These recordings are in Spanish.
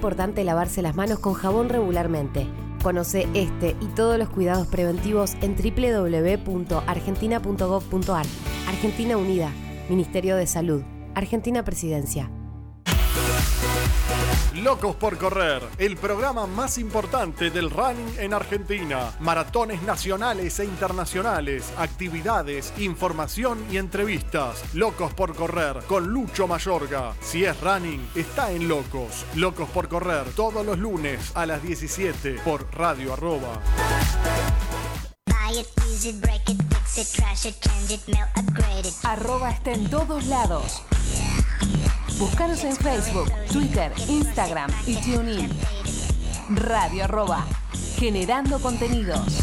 importante lavarse las manos con jabón regularmente. Conoce este y todos los cuidados preventivos en www.argentina.gov.ar. Argentina Unida, Ministerio de Salud, Argentina Presidencia. Locos por Correr, el programa más importante del running en Argentina. Maratones nacionales e internacionales, actividades, información y entrevistas. Locos por Correr con Lucho Mayorga. Si es running, está en Locos. Locos por Correr todos los lunes a las 17 por Radio Arroba. Arroba está en todos lados. Búscanos en Facebook, Twitter, Instagram y TuneIn. Radio arroba, generando contenidos.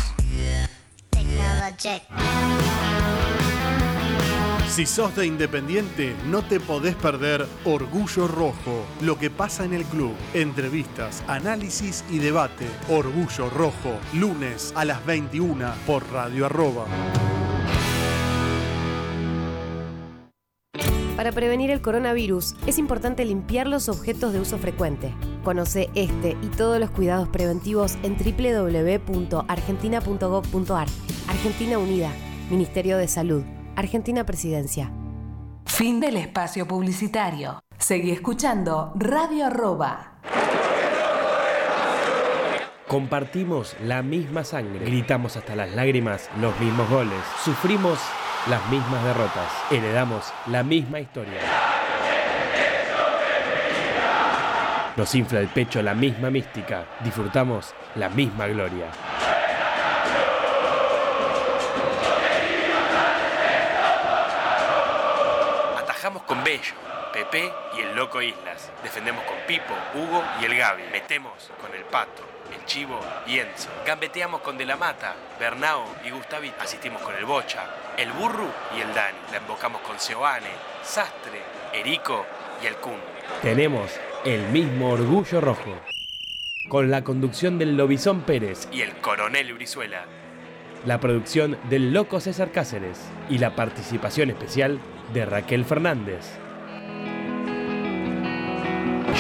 Si sos de Independiente, no te podés perder Orgullo Rojo, lo que pasa en el club. Entrevistas, análisis y debate. Orgullo Rojo, lunes a las 21 por Radio Arroba. Para prevenir el coronavirus es importante limpiar los objetos de uso frecuente. Conoce este y todos los cuidados preventivos en www.argentina.gov.ar. Argentina Unida, Ministerio de Salud, Argentina Presidencia. Fin del espacio publicitario. Seguí escuchando Radio Arroba. Compartimos la misma sangre, gritamos hasta las lágrimas los mismos goles, sufrimos las mismas derrotas, heredamos la misma historia. Nos infla el pecho la misma mística, disfrutamos la misma gloria. Atajamos con Bello, Pepe y el Loco Islas. Defendemos con Pipo, Hugo y el Gaby. Metemos con el Pato, el Chivo y Enzo. Gambeteamos con De la Mata, Bernao y Gustavito. Asistimos con el Bocha, el Burru y el Dani. La embocamos con Seoane, Sastre, Erico y el Kun. Tenemos el mismo orgullo rojo. Con la conducción del Lobizón Pérez y el Coronel Brizuela. La producción del Loco César Cáceres y la participación especial de Raquel Fernández.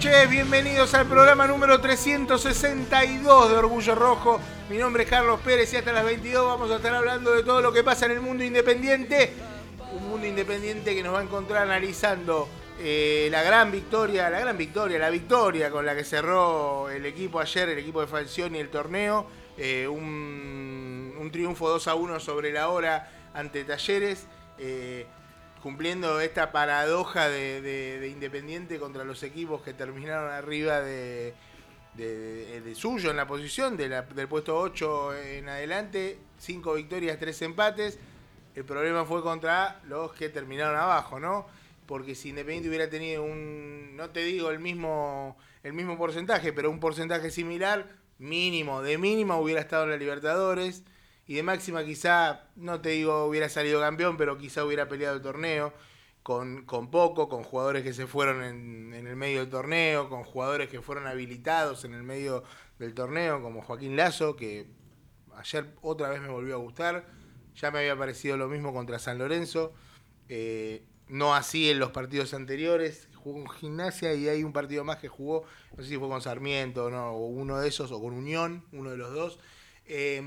Noches. Bienvenidos al programa número 362 de Orgullo Rojo. Mi nombre es Carlos Pérez y hasta las 22 vamos a estar hablando de todo lo que pasa en el mundo independiente. Un mundo independiente que nos va a encontrar analizando eh, la gran victoria, la gran victoria, la victoria con la que cerró el equipo ayer, el equipo de Falcioni el torneo. Eh, un, un triunfo 2 a 1 sobre la hora ante Talleres. eh, cumpliendo esta paradoja de, de- de Independiente contra los equipos que terminaron arriba de, suyo en la posición, del puesto 8 en adelante, 5 victorias, 3 empates. El problema fue contra los que terminaron abajo, ¿no? Porque si Independiente hubiera tenido un, no te digo el mismo, el mismo porcentaje, pero un porcentaje similar, mínimo, de mínimo hubiera estado en la Libertadores. Y de máxima quizá, no te digo hubiera salido campeón, pero quizá hubiera peleado el torneo con, con poco, con jugadores que se fueron en, en el medio del torneo, con jugadores que fueron habilitados en el medio del torneo, como Joaquín Lazo, que ayer otra vez me volvió a gustar. Ya me había parecido lo mismo contra San Lorenzo. eh, no así en los partidos anteriores. Jugó con Gimnasia y hay un partido más que jugó, no sé si fue con Sarmiento ¿no? o uno de esos, o con Unión, uno de los dos. Eh,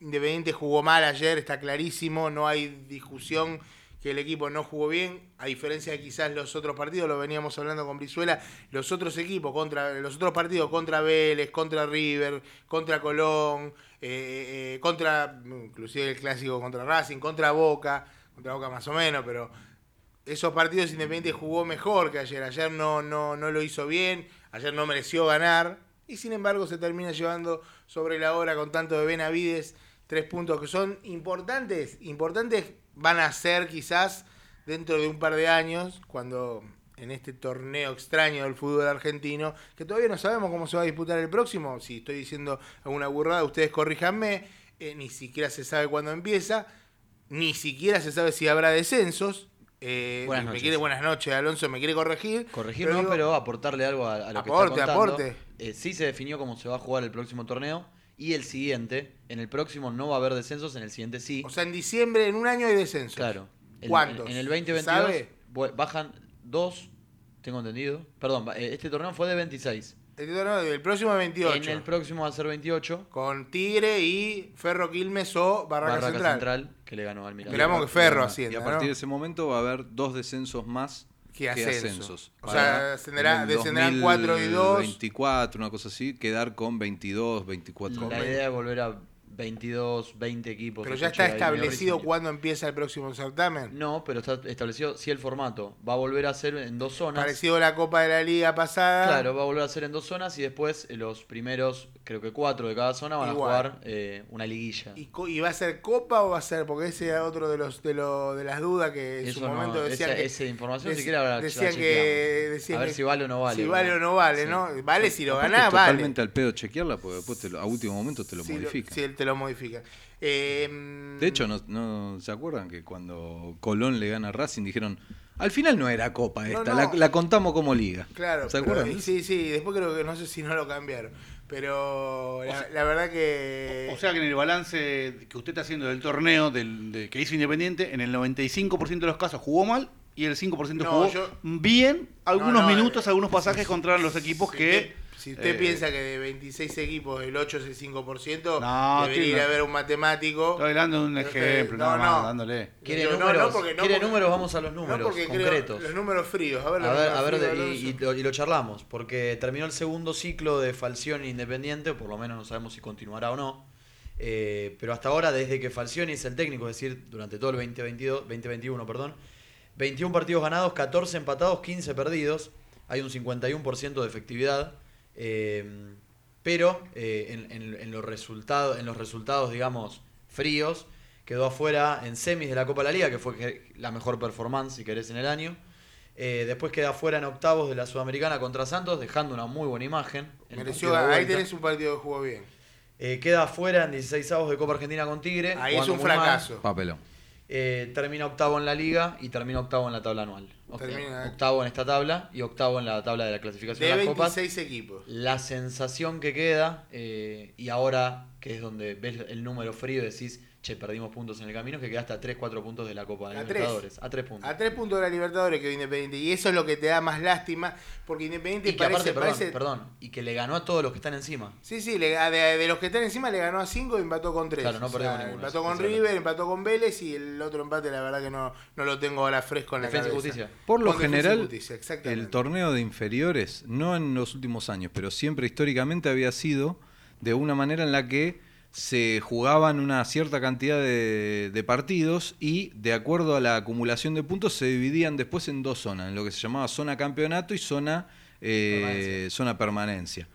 Independiente jugó mal ayer, está clarísimo, no hay discusión que el equipo no jugó bien, a diferencia de quizás los otros partidos, lo veníamos hablando con Brizuela, los otros equipos, contra los otros partidos contra Vélez, contra River, contra Colón, eh, eh, contra, inclusive el clásico contra Racing, contra Boca, contra Boca más o menos, pero esos partidos Independiente jugó mejor que ayer. Ayer no, no, no lo hizo bien, ayer no mereció ganar. Y sin embargo se termina llevando sobre la hora con tanto de Benavides tres puntos que son importantes. Importantes van a ser quizás dentro de un par de años, cuando en este torneo extraño del fútbol argentino, que todavía no sabemos cómo se va a disputar el próximo. Si estoy diciendo alguna burrada, ustedes corríjanme. Eh, ni siquiera se sabe cuándo empieza. Ni siquiera se sabe si habrá descensos. Eh, Buenas me noches. quiere, buenas noches, Alonso, me quiere corregir. Corregir Pero no, digo, pero aportarle algo a, a lo Aporte, que está contando. aporte. Eh, sí se definió cómo se va a jugar el próximo torneo y el siguiente. En el próximo no va a haber descensos, en el siguiente sí. O sea, en diciembre, en un año hay descensos. claro. El- ¿Cuántos? En, el 2022 ¿Sabe? bajan dos, tengo entendido. Perdón, eh, este torneo fue de 26. El, torneo del próximo es 28. En el próximo va a ser 28. Con Tigre y Ferro Quilmes o Barraca, Barraca Central. Central. que le ganó al Miranda. Esperamos que Ferro Y a- ascienda, Y a partir ¿no? de ese momento va a haber dos descensos más Que que, ascenso. ascensos. O sea, Para descenderá- en el descenderán cuatro y dos. 24, una cosa así, quedar con 22, 24. La idea es volver a 22, 20 equipos. Pero ya está establecido cuándo empieza el próximo certamen. No, pero está establecido sí el formato. Va a volver a ser en dos zonas. Parecido a la Copa de la Liga pasada. Claro, va a volver a ser en dos zonas y después los primeros, creo que cuatro de cada zona van Igual. a jugar eh, una liguilla. ¿Y, co- y va a ser Copa o va a ser? Porque ese era otro de los de, lo- de las dudas que en Eso su no, momento decían esa, que. esa información dec- si quiere ahora la decían que, decían A ver que- si vale o no vale. Si vale o no vale, Sí. ¿no? Vale si lo ganás, vale. totalmente al pedo chequearla porque después te lo- a último momento te lo Sí, modifica. sí, él te lo modifica. Eh, De hecho, no, no se acuerdan que cuando Colón le gana a Racing dijeron, al final no era Copa No, esta, no. La, la contamos como liga. Claro, ¿Se pero- acuerdan? sí, sí, después creo que no sé si no lo cambiaron. Pero la, la verdad que. O sea que en el balance que usted está haciendo del torneo del, de- que hizo Independiente, en el 95% de los casos jugó mal y el 5% No, jugó yo- bien, algunos No, no, minutos, eh, algunos pasajes contra los equipos que... si usted eh, piensa que de 26 equipos el 8 es el 5%, No, debería ir a ver un matemático. Estoy dando un ejemplo, no, nada más, no. dándole. ¿Quiere números? no, porque- no, ¿Quiere porque- números? Vamos a los No, números porque creo- concretos. los números fríos. A ver, los A ver, a ver, fríos, y lo, y lo charlamos, porque terminó el segundo ciclo de Falcioni Independiente, por lo menos no sabemos si continuará o no. Eh, pero hasta ahora, desde que Falcioni es el técnico, es decir, durante todo el 2022, 2021, perdón, 21 partidos ganados, 14 empatados, 15 perdidos. Hay un 51% de efectividad. Eh, pero eh, en, en- en los resultados, en los resultados, digamos, fríos, quedó afuera en semis de la Copa de la Liga, que fue la mejor performance, si querés, en el año. Eh, después queda afuera en octavos de la Sudamericana contra Santos, dejando una muy buena imagen. Mereció. Ahí tenés un partido que jugó bien. Eh, queda afuera en 16avos de Copa Argentina con Tigre. Ahí es un fracaso. Papelón. Eh, termina octavo en la liga y termina octavo en la tabla anual. Termina- octavo en esta tabla y octavo en la tabla de la clasificación De de las copas. 26 equipos. La sensación que queda, eh, y ahora que es donde ves el número frío decís, che, perdimos puntos en el camino, que queda hasta 3, 4 puntos de la Copa de A Libertadores. A 3 puntos. A tres puntos de la Libertadores que Independiente. Y eso es lo que te da más lástima, porque Independiente y que parece, aparte, perdón, parece- perdón, y que le ganó a todos los que están encima. Sí, sí, le- a- de, de los que están encima le ganó a 5 y empató con 3. Claro, no perdió ninguno, Empató con River, empató con Vélez y el otro empate la verdad que no, no lo tengo ahora fresco en la Defensa y cabeza. Justicia. Por lo Con general, Justicia, el torneo de inferiores, no en los últimos años, pero siempre históricamente había sido de una manera en la que se jugaban una cierta cantidad de, de partidos y de acuerdo a la acumulación de puntos se dividían después en dos zonas, en lo que se llamaba zona campeonato y zona eh, Permanencia. zona permanencia.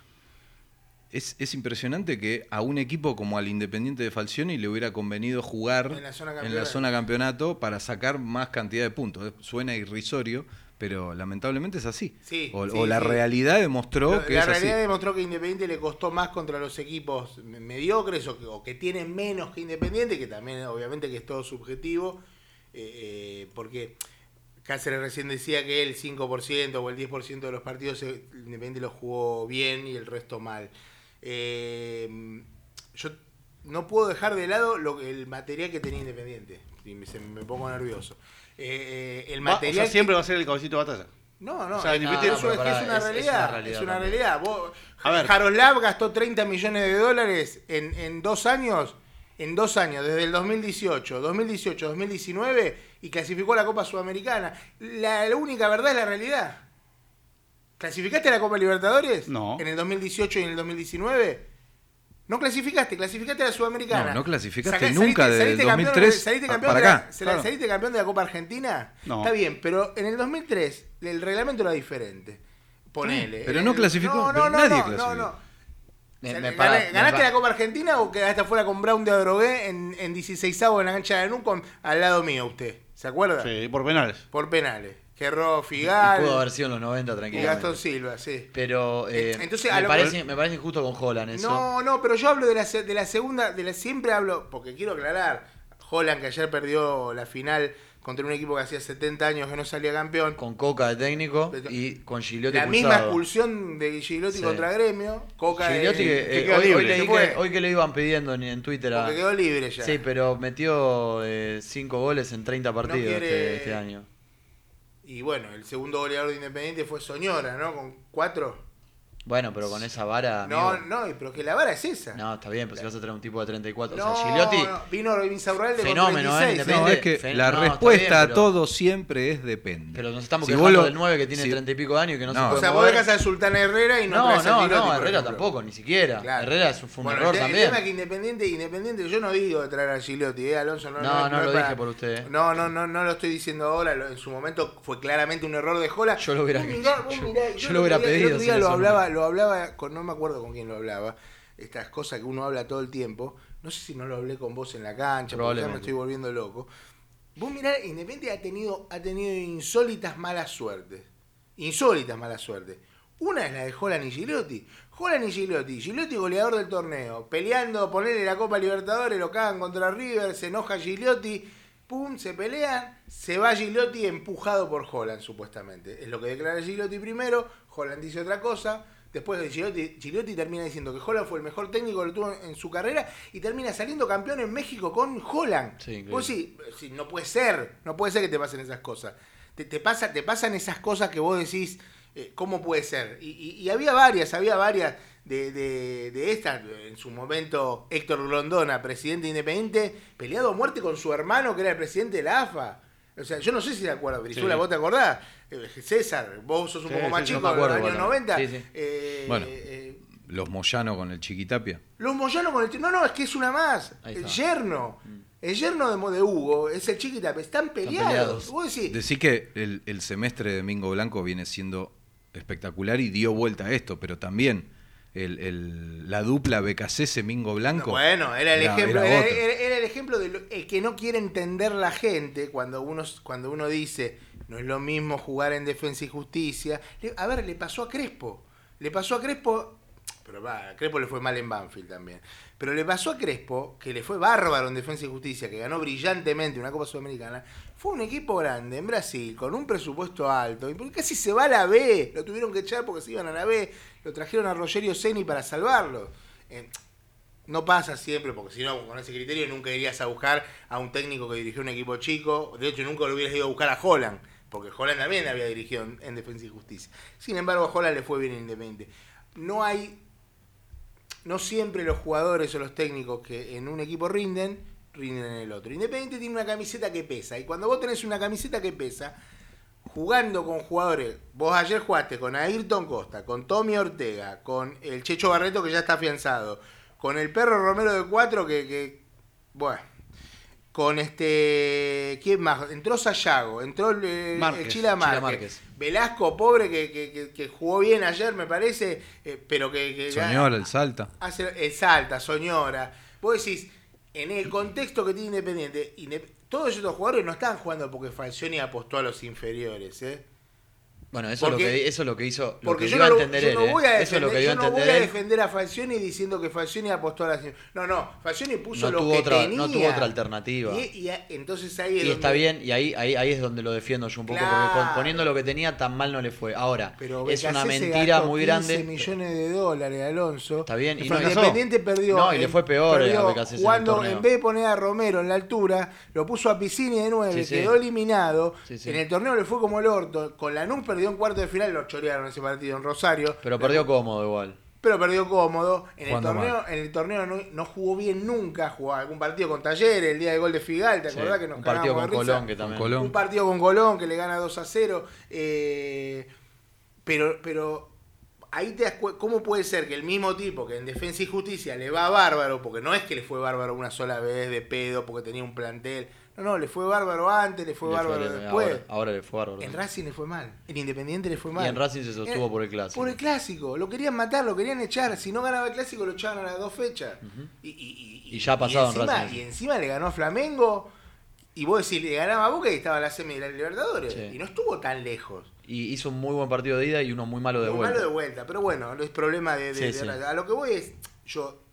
Es, es impresionante que a un equipo como al Independiente de Falcioni le hubiera convenido jugar En la zona en la campeonato. zona campeonato para sacar más cantidad de puntos. Suena irrisorio, pero lamentablemente es así. Sí, o, sí, o la sí. realidad demostró Lo- que la es así. realidad demostró que Independiente le costó más contra los equipos me- mediocres o que, o que tienen menos que Independiente, que también obviamente que es todo subjetivo, eh, eh, porque Cáceres recién decía que el 5% o el 10% de los partidos eh, Independiente los jugó bien y el resto mal. Eh, yo no puedo dejar de lado lo, que- el material que tenía Independiente, y me, se- me pongo nervioso. Eh, eh, el Va- o material sea, siempre va a ser el caballito de batalla. no, no, O sea, es, Independiente- eso es, No, que es una es- es realidad. una Es una realidad. Vos, A ver. Jaroslav gastó 30 millones de dólares en, en dos años, en dos años, desde el 2018, 2018, 2019, y clasificó a la Copa Sudamericana. La, la única verdad es la realidad. ¿Clasificaste a la Copa Libertadores? No. ¿En el 2018 y en el 2019? No clasificaste, clasificaste a la Sudamericana. No, no clasificaste Saca- nunca desde el campeón- 2003 saliste a- campeón para de la- acá, se la- claro. ¿Saliste campeón de la Copa Argentina? No. Está bien, pero en el 2003 el reglamento era diferente. Ponele. Sí, pero no el- clasificó, No, no, no, nadie no, clasificó. no, no. Me- me para- me ¿Ganaste pa- la Copa Argentina o quedaste afuera con Brown de Adrogué en, en 16 en la cancha de Nucom al lado mío usted? ¿Se acuerda? Sí, por penales. Por penales. Que Y Figal pudo haber sido en los 90 y tranquilamente. Gastón Silva, sí. Pero eh, Entonces, me, lo- parece, me parece injusto con Holland eso. No, no, pero yo hablo de la, de la segunda, de la siempre hablo, porque quiero aclarar, Holland que ayer perdió la final contra un equipo que hacía 70 años que no salía campeón. Con Coca de técnico y con Gigliotti la misma expulsión de Gigliotti Sí. contra Gremio. Coca de- Gigliotti que, que eh, quedó hoy, hoy libre. Se que- hoy que le iban pidiendo en, en Twitter a... porque quedó libre ya. Sí, pero metió 5 goles en 30 partidos quiere- este, este año. Y bueno, el segundo goleador de Independiente fue Soñora, ¿no? Con cuatro. Bueno, pero con esa vara. No, amigo. no, pero que la vara es esa. No, está bien, pero si vas a traer un tipo de 34. No, o sea, Gigliotti. no, vino Insaurralde con Fenómeno, ¿eh? 36. Independiente. No, es que Fe- la respuesta bien, a pero- todo siempre es depende. Pero nos estamos Si quejando vos lo- del 9 que tiene si- 30 y pico de años y que no, No. se O puede sea, vos mover. dejas a Sultana Herrera y no, No, traes a no, Gigliotti, no, Herrera tampoco, ni siquiera. Claro. Herrera es- fue un Bueno, error el, también. El tema es que Independiente, Independiente, yo no digo de traer a Gigliotti, ¿eh, Alonso? No, No, no lo dije por usted, ¿eh? No, no, no, no lo estoy diciendo ahora. En su momento fue claramente un error de Jola. Yo lo hubiera- Vos vos yo- lo hubiera pedido lo hablaba, lo hablaba con, no me acuerdo con quién lo hablaba. Estas cosas que uno habla todo el tiempo. No sé si no lo hablé con vos en la cancha, porque ya me estoy volviendo loco. Vos mirá, Independiente ha tenido, ha tenido insólitas malas suertes. Insólitas malas suertes. Una es la de Holland y Gigliotti. Holland y Gigliotti. Gigliotti goleador del torneo. Peleando, ponerle la Copa Libertadores, lo cagan contra River, se enoja Gigliotti. Pum, se pelean. Se va Gigliotti empujado por Holland, supuestamente. Es lo que declara Gigliotti primero. Holland dice otra cosa. Después de Gigliotti, Gigliotti termina diciendo que Holland fue el mejor técnico que lo tuvo en su carrera y termina saliendo campeón en México con Holland. Sí. Vos sí, sí, no puede ser, no puede ser que te pasen esas cosas. Te, te pasa, te pasan esas cosas que vos decís, eh, ¿cómo puede ser? Y, y- y había varias, había varias de, de, de estas. En su momento, Héctor Grondona, presidente independiente, peleado a muerte con su hermano, que era el presidente de la AFA. O sea, yo no sé si te acuerdas, Brizuela, Sí. ¿vos te acordás? Eh, César, vos sos un Sí, poco más sí, chico, de los acuerdo años cuando- 90. sí, sí. Eh, Bueno. eh, Los Moyano con el Chiquitapia. los Moyano con el... No, no, es que es una más. El yerno. El yerno de, Mo- de Hugo, es el chiquita, están peleados. peleados. Vos decís, Decí que el, el semestre de Domingo Blanco viene siendo espectacular y dio vuelta a esto, pero también el, el- la dupla BKC Mingo Blanco. Bueno, era el era- ejemplo, era el ejemplo de lo- que no quiere entender la gente cuando uno, cuando uno dice no es lo mismo jugar en defensa y justicia. Le- a ver, le pasó a Crespo. Le pasó a Crespo, pero va, a Crespo le fue mal en Banfield también. Pero le pasó a Crespo, que le fue bárbaro en Defensa y Justicia, que ganó brillantemente una Copa Sudamericana. Fue un equipo grande en Brasil, con un presupuesto alto. Y porque casi se va a la B. Lo tuvieron que echar porque se iban a la B. Lo trajeron a Rogerio Ceni para salvarlo. Eh, no pasa siempre, porque si no, con ese criterio nunca irías a buscar a un técnico que dirigió un equipo chico. De hecho, nunca lo hubieras ido a buscar a Holland, porque Holland también había dirigido en, en Defensa y Justicia. Sin embargo, a Holland le fue bien en Independiente. No hay. No siempre los jugadores o los técnicos que en un equipo rinden, rinden en el otro. Independiente tiene una camiseta que pesa. Y cuando vos tenés una camiseta que pesa, jugando con jugadores. Vos ayer jugaste con Ayrton Costa, con Tommy Ortega, con el Checho Barreto que ya está afianzado, con el perro Romero de Cuatro que, que bueno, con este, ¿quién más? Entró Sayago, entró eh, Márquez, Chila Márquez, Chila Márquez. Velasco, pobre, que, que- que- que jugó bien ayer, me parece, eh, pero que... que Señor, el Salta. hace el Salta, Soñora. Vos decís, en el contexto que tiene Independiente, Indep- todos estos jugadores no están jugando porque Falcioni apostó a los inferiores, ¿eh? Bueno, eso, es lo que, eso es lo que hizo, lo Porque que yo dio no, a lo- entender yo él. no ¿eh? voy a Eso es lo defender, que dio a yo no voy entender a defender a Falcioni diciendo que Falcioni apostó a la No, no, Falcioni puso No lo que otra- tenía. no tuvo otra alternativa. Y, y a- entonces ahí es Y está bien, y ahí, ahí, ahí es donde lo defiendo yo un poco, porque Claro. poniendo lo que tenía tan mal no le fue. Ahora, Pero es una mentira muy 15 grande. millones de dólares, Alonso. Está bien, y Independiente perdió. No, y le eh, fue peor perdió a BKC en vez de poner a Romero en la altura, lo puso a Piscini de 9, Sí, sí. quedó eliminado. Sí. En el torneo le fue como el orto. Con Lanús perdió en cuarto de final, lo chorearon ese partido en Rosario. Pero perdió cómodo igual. pero perdió cómodo. En el torneo, en el torneo no, no jugó bien nunca, jugó algún partido con Talleres, el día del gol de Figal, ¿te Sí, acordás que nos un partido con risa? Colón que también. Colón. Un partido con Colón que le gana 2 a 0. eh, pero, pero ahí te das ¿Cómo puede ser que el mismo tipo que en Defensa y Justicia le va bárbaro, porque no es que le fue bárbaro una sola vez de pedo, porque tenía un plantel. No, no, le fue bárbaro antes, le fue Le bárbaro fue- después. Ahora, ahora le fue bárbaro. En Racing le fue mal. En Independiente le fue mal. Y en Racing se sostuvo Era- por el clásico. Por el clásico. Lo querían matar, lo querían echar. Si no ganaba el clásico, lo echaban a las dos fechas. y, y- y- Y ya ha pasado en encima, Racing. Y encima le ganó a Flamengo. Y vos decís, le ganaba a Boca y estaba en la semi de la Libertadores. Sí. Y no estuvo tan lejos. Y hizo un muy buen partido de ida y uno muy malo de Muy vuelta. malo de vuelta. Pero bueno, no es problema de, de- Sí, de sí. Racing. A lo que voy es, yo,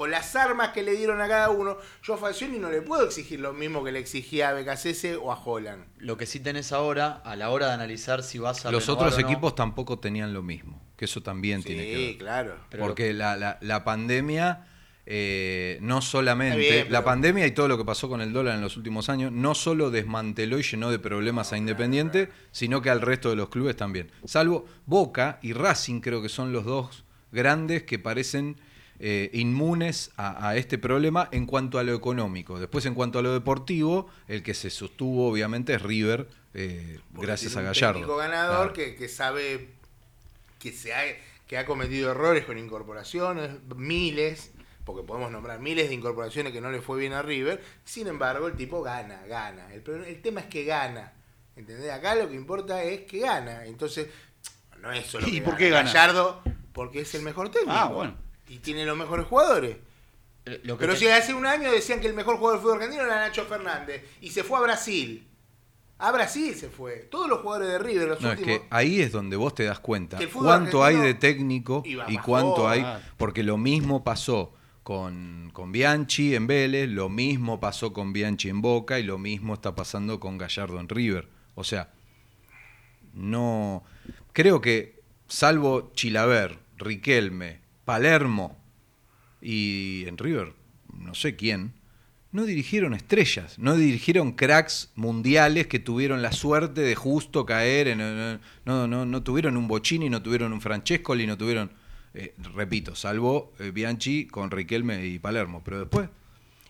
con las armas que le dieron a cada uno, yo a Falcioni no le puedo exigir lo mismo que le exigía a BKCS o a Holland. Lo que sí tenés ahora, a la hora de analizar si vas a Los otros o no, equipos tampoco tenían lo mismo, que eso también tiene que Sí, ver. claro. Pero Porque la, la- la pandemia, eh, no solamente, la pandemia y todo lo que pasó con el dólar en los últimos años, no solo desmanteló y llenó de problemas a Independiente, sino que al resto de los clubes también. Salvo Boca y Racing creo que son los dos grandes que parecen eh, inmunes a, a este problema en cuanto a lo económico. Después en cuanto a lo deportivo, el que se sostuvo obviamente es River, eh, gracias a un Gallardo. técnico ganador Claro. que, que sabe que se ha, que ha cometido errores con incorporaciones, miles, porque podemos nombrar miles de incorporaciones que no le fue bien a River. Sin embargo, el tipo gana, gana. El, problema- el tema es que gana. ¿Entendés? Acá lo que importa es que gana. Entonces, no es solo ¿Y que por gana qué gana? Gallardo, porque es el mejor técnico. Ah, bueno. Y tiene los mejores jugadores. Eh, lo que Pero te- si hace un año decían que el mejor jugador del fútbol argentino era Nacho Fernández y se fue a Brasil. A Brasil se fue. Todos los jugadores de River, los No, es últimos. que ahí es donde vos te das cuenta cuánto hay de técnico y cuánto hay, porque lo mismo pasó con, con Bianchi en Vélez, lo mismo pasó con Bianchi en Boca y lo mismo está pasando con Gallardo en River. O sea, no. Creo que, salvo Chilaver, Riquelme, Palermo y en River, no sé quién, no dirigieron estrellas, no dirigieron cracks mundiales que tuvieron la suerte de justo caer en. No, no, no tuvieron un Bocini, no tuvieron un Francescoli, no tuvieron. eh, repito, salvo eh, Bianchi con Riquelme y Palermo, pero después.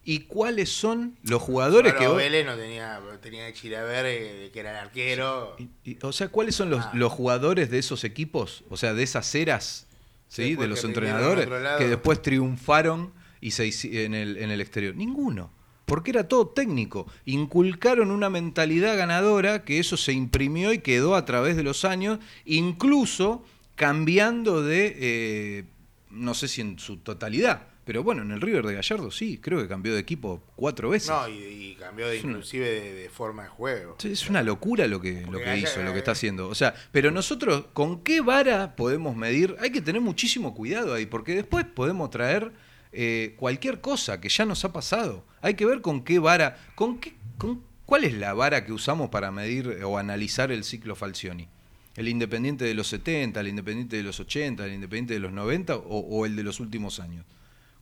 ¿Y cuáles son los jugadores Bueno, que. vos- Vélez no tenía, tenía Chilaver, eh, que era el arquero. y- y- o sea, ¿cuáles son los, Ah. los jugadores de esos equipos? O sea, de esas eras, ¿sí? De los entrenadores que después triunfaron y se en el, en el exterior. Ninguno. Porque era todo técnico. Inculcaron una mentalidad ganadora que eso se imprimió y quedó a través de los años, incluso cambiando de, eh, no sé si en su totalidad, pero bueno, en el River de Gallardo sí, creo que cambió de equipo cuatro veces. No, y, y cambió de, una- inclusive de, de forma de juego. Es una locura lo que, lo que hizo, lo que está haciendo. O sea, pero nosotros, ¿con qué vara podemos medir? Hay que tener muchísimo cuidado ahí, porque después podemos traer eh, cualquier cosa que ya nos ha pasado. Hay que ver con qué vara, con qué, con cuál es la vara que usamos para medir o analizar el ciclo Falcioni. ¿El Independiente de los 70, el Independiente de los 80, el Independiente de los 90 o, o el de los últimos años?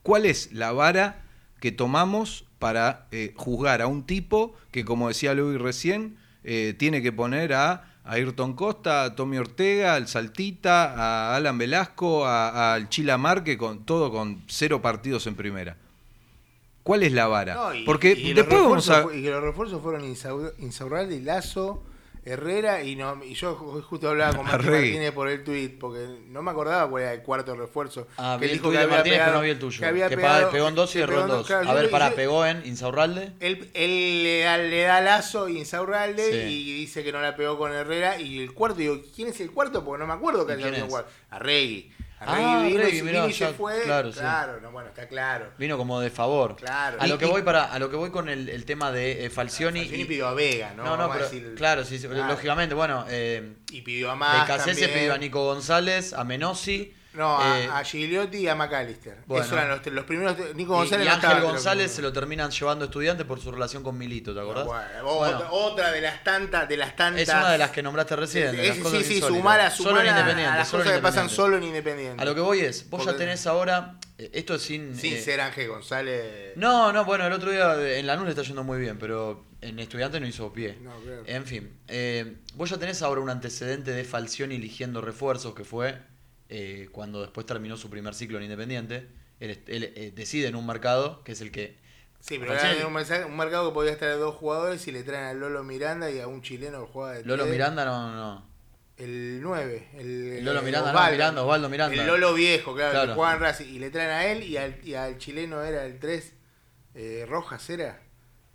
¿Cuál es la vara que tomamos para eh, juzgar a un tipo que, como decía Luis recién, eh, tiene que poner a a Ayrton Costa, a Tommy Ortega, al Saltita, a Alan Velasco, a- al Chila Marque, con todo con cero partidos en primera. ¿Cuál es la vara? No, y- Porque y después vamos a. Y que los refuerzos fueron Insau- Insaurralde, Lazo, Herrera y no y yo ju- justo hablaba con Martín. Martínez por el tweet porque no me acordaba cuál era el cuarto refuerzo. Ah, que vi el dijo que había Martínez, pero pegado- no vi el tuyo. que había Que pegado- pegó en dos y erró pegó en dos. claro, A ver, pará, yo- pegó en Insaurralde. Él, él le, da, le da Lazo y Insaurralde Sí. y dice que no la pegó con Herrera. Y el cuarto, digo, ¿quién es el cuarto? Porque no me acuerdo que haya ¿Quién habido es? cuarto. Arregui. Ah, vino, mirá, se ya- fue. claro, sí. no, bueno, está claro. Vino como de favor. Claro. A lo que voy para, a lo que voy con el, el tema de eh, Falcioni. Falcioni y- pidió a Vega, ¿no? No, no, pero decir- claro, sí, Claro. lógicamente, bueno, eh, Y pidió a de más. Cassese también. pidió a Nico González, a Menossi. No, a, eh, a Gigliotti y a McAllister. Bueno. Esos eran los, los primeros. Nico y- González y no Ángel estaba, González se lo terminan llevando estudiantes por su relación con Milito, ¿te acordás? Bueno, Bueno, otra, de las tantas, de las tantas. es una de las que nombraste recién. sí, sí, sumar a, Solo sumar en a- Independiente, a las solo en cosas que pasan solo en Independiente. A lo que voy es, vos ya tenés ahora, eh, esto es sin... Sin eh, ser Ángel González. No, no, bueno, el otro día en Lanús le está yendo muy bien, pero en Estudiantes no hizo pie. No, claro. En fin, eh, vos ya tenés ahora un antecedente de Falcioni eligiendo refuerzos, que fue eh, cuando después terminó su primer ciclo en Independiente. Él, eh, decide en un mercado, que es el que... Sí, pero era un, mensaje- un mercado que podía estar de dos jugadores y le traen a Lolo Miranda y a un chileno que juega de Lolo tres. Miranda no, no. El 9. El, El Lolo el Miranda, no, Osvaldo. Miranda, Osvaldo Miranda. El Lolo viejo, claro, Claro. que jugaba en Racing. Y le traen a él y al, y al chileno era el 3. Eh, Rojas era.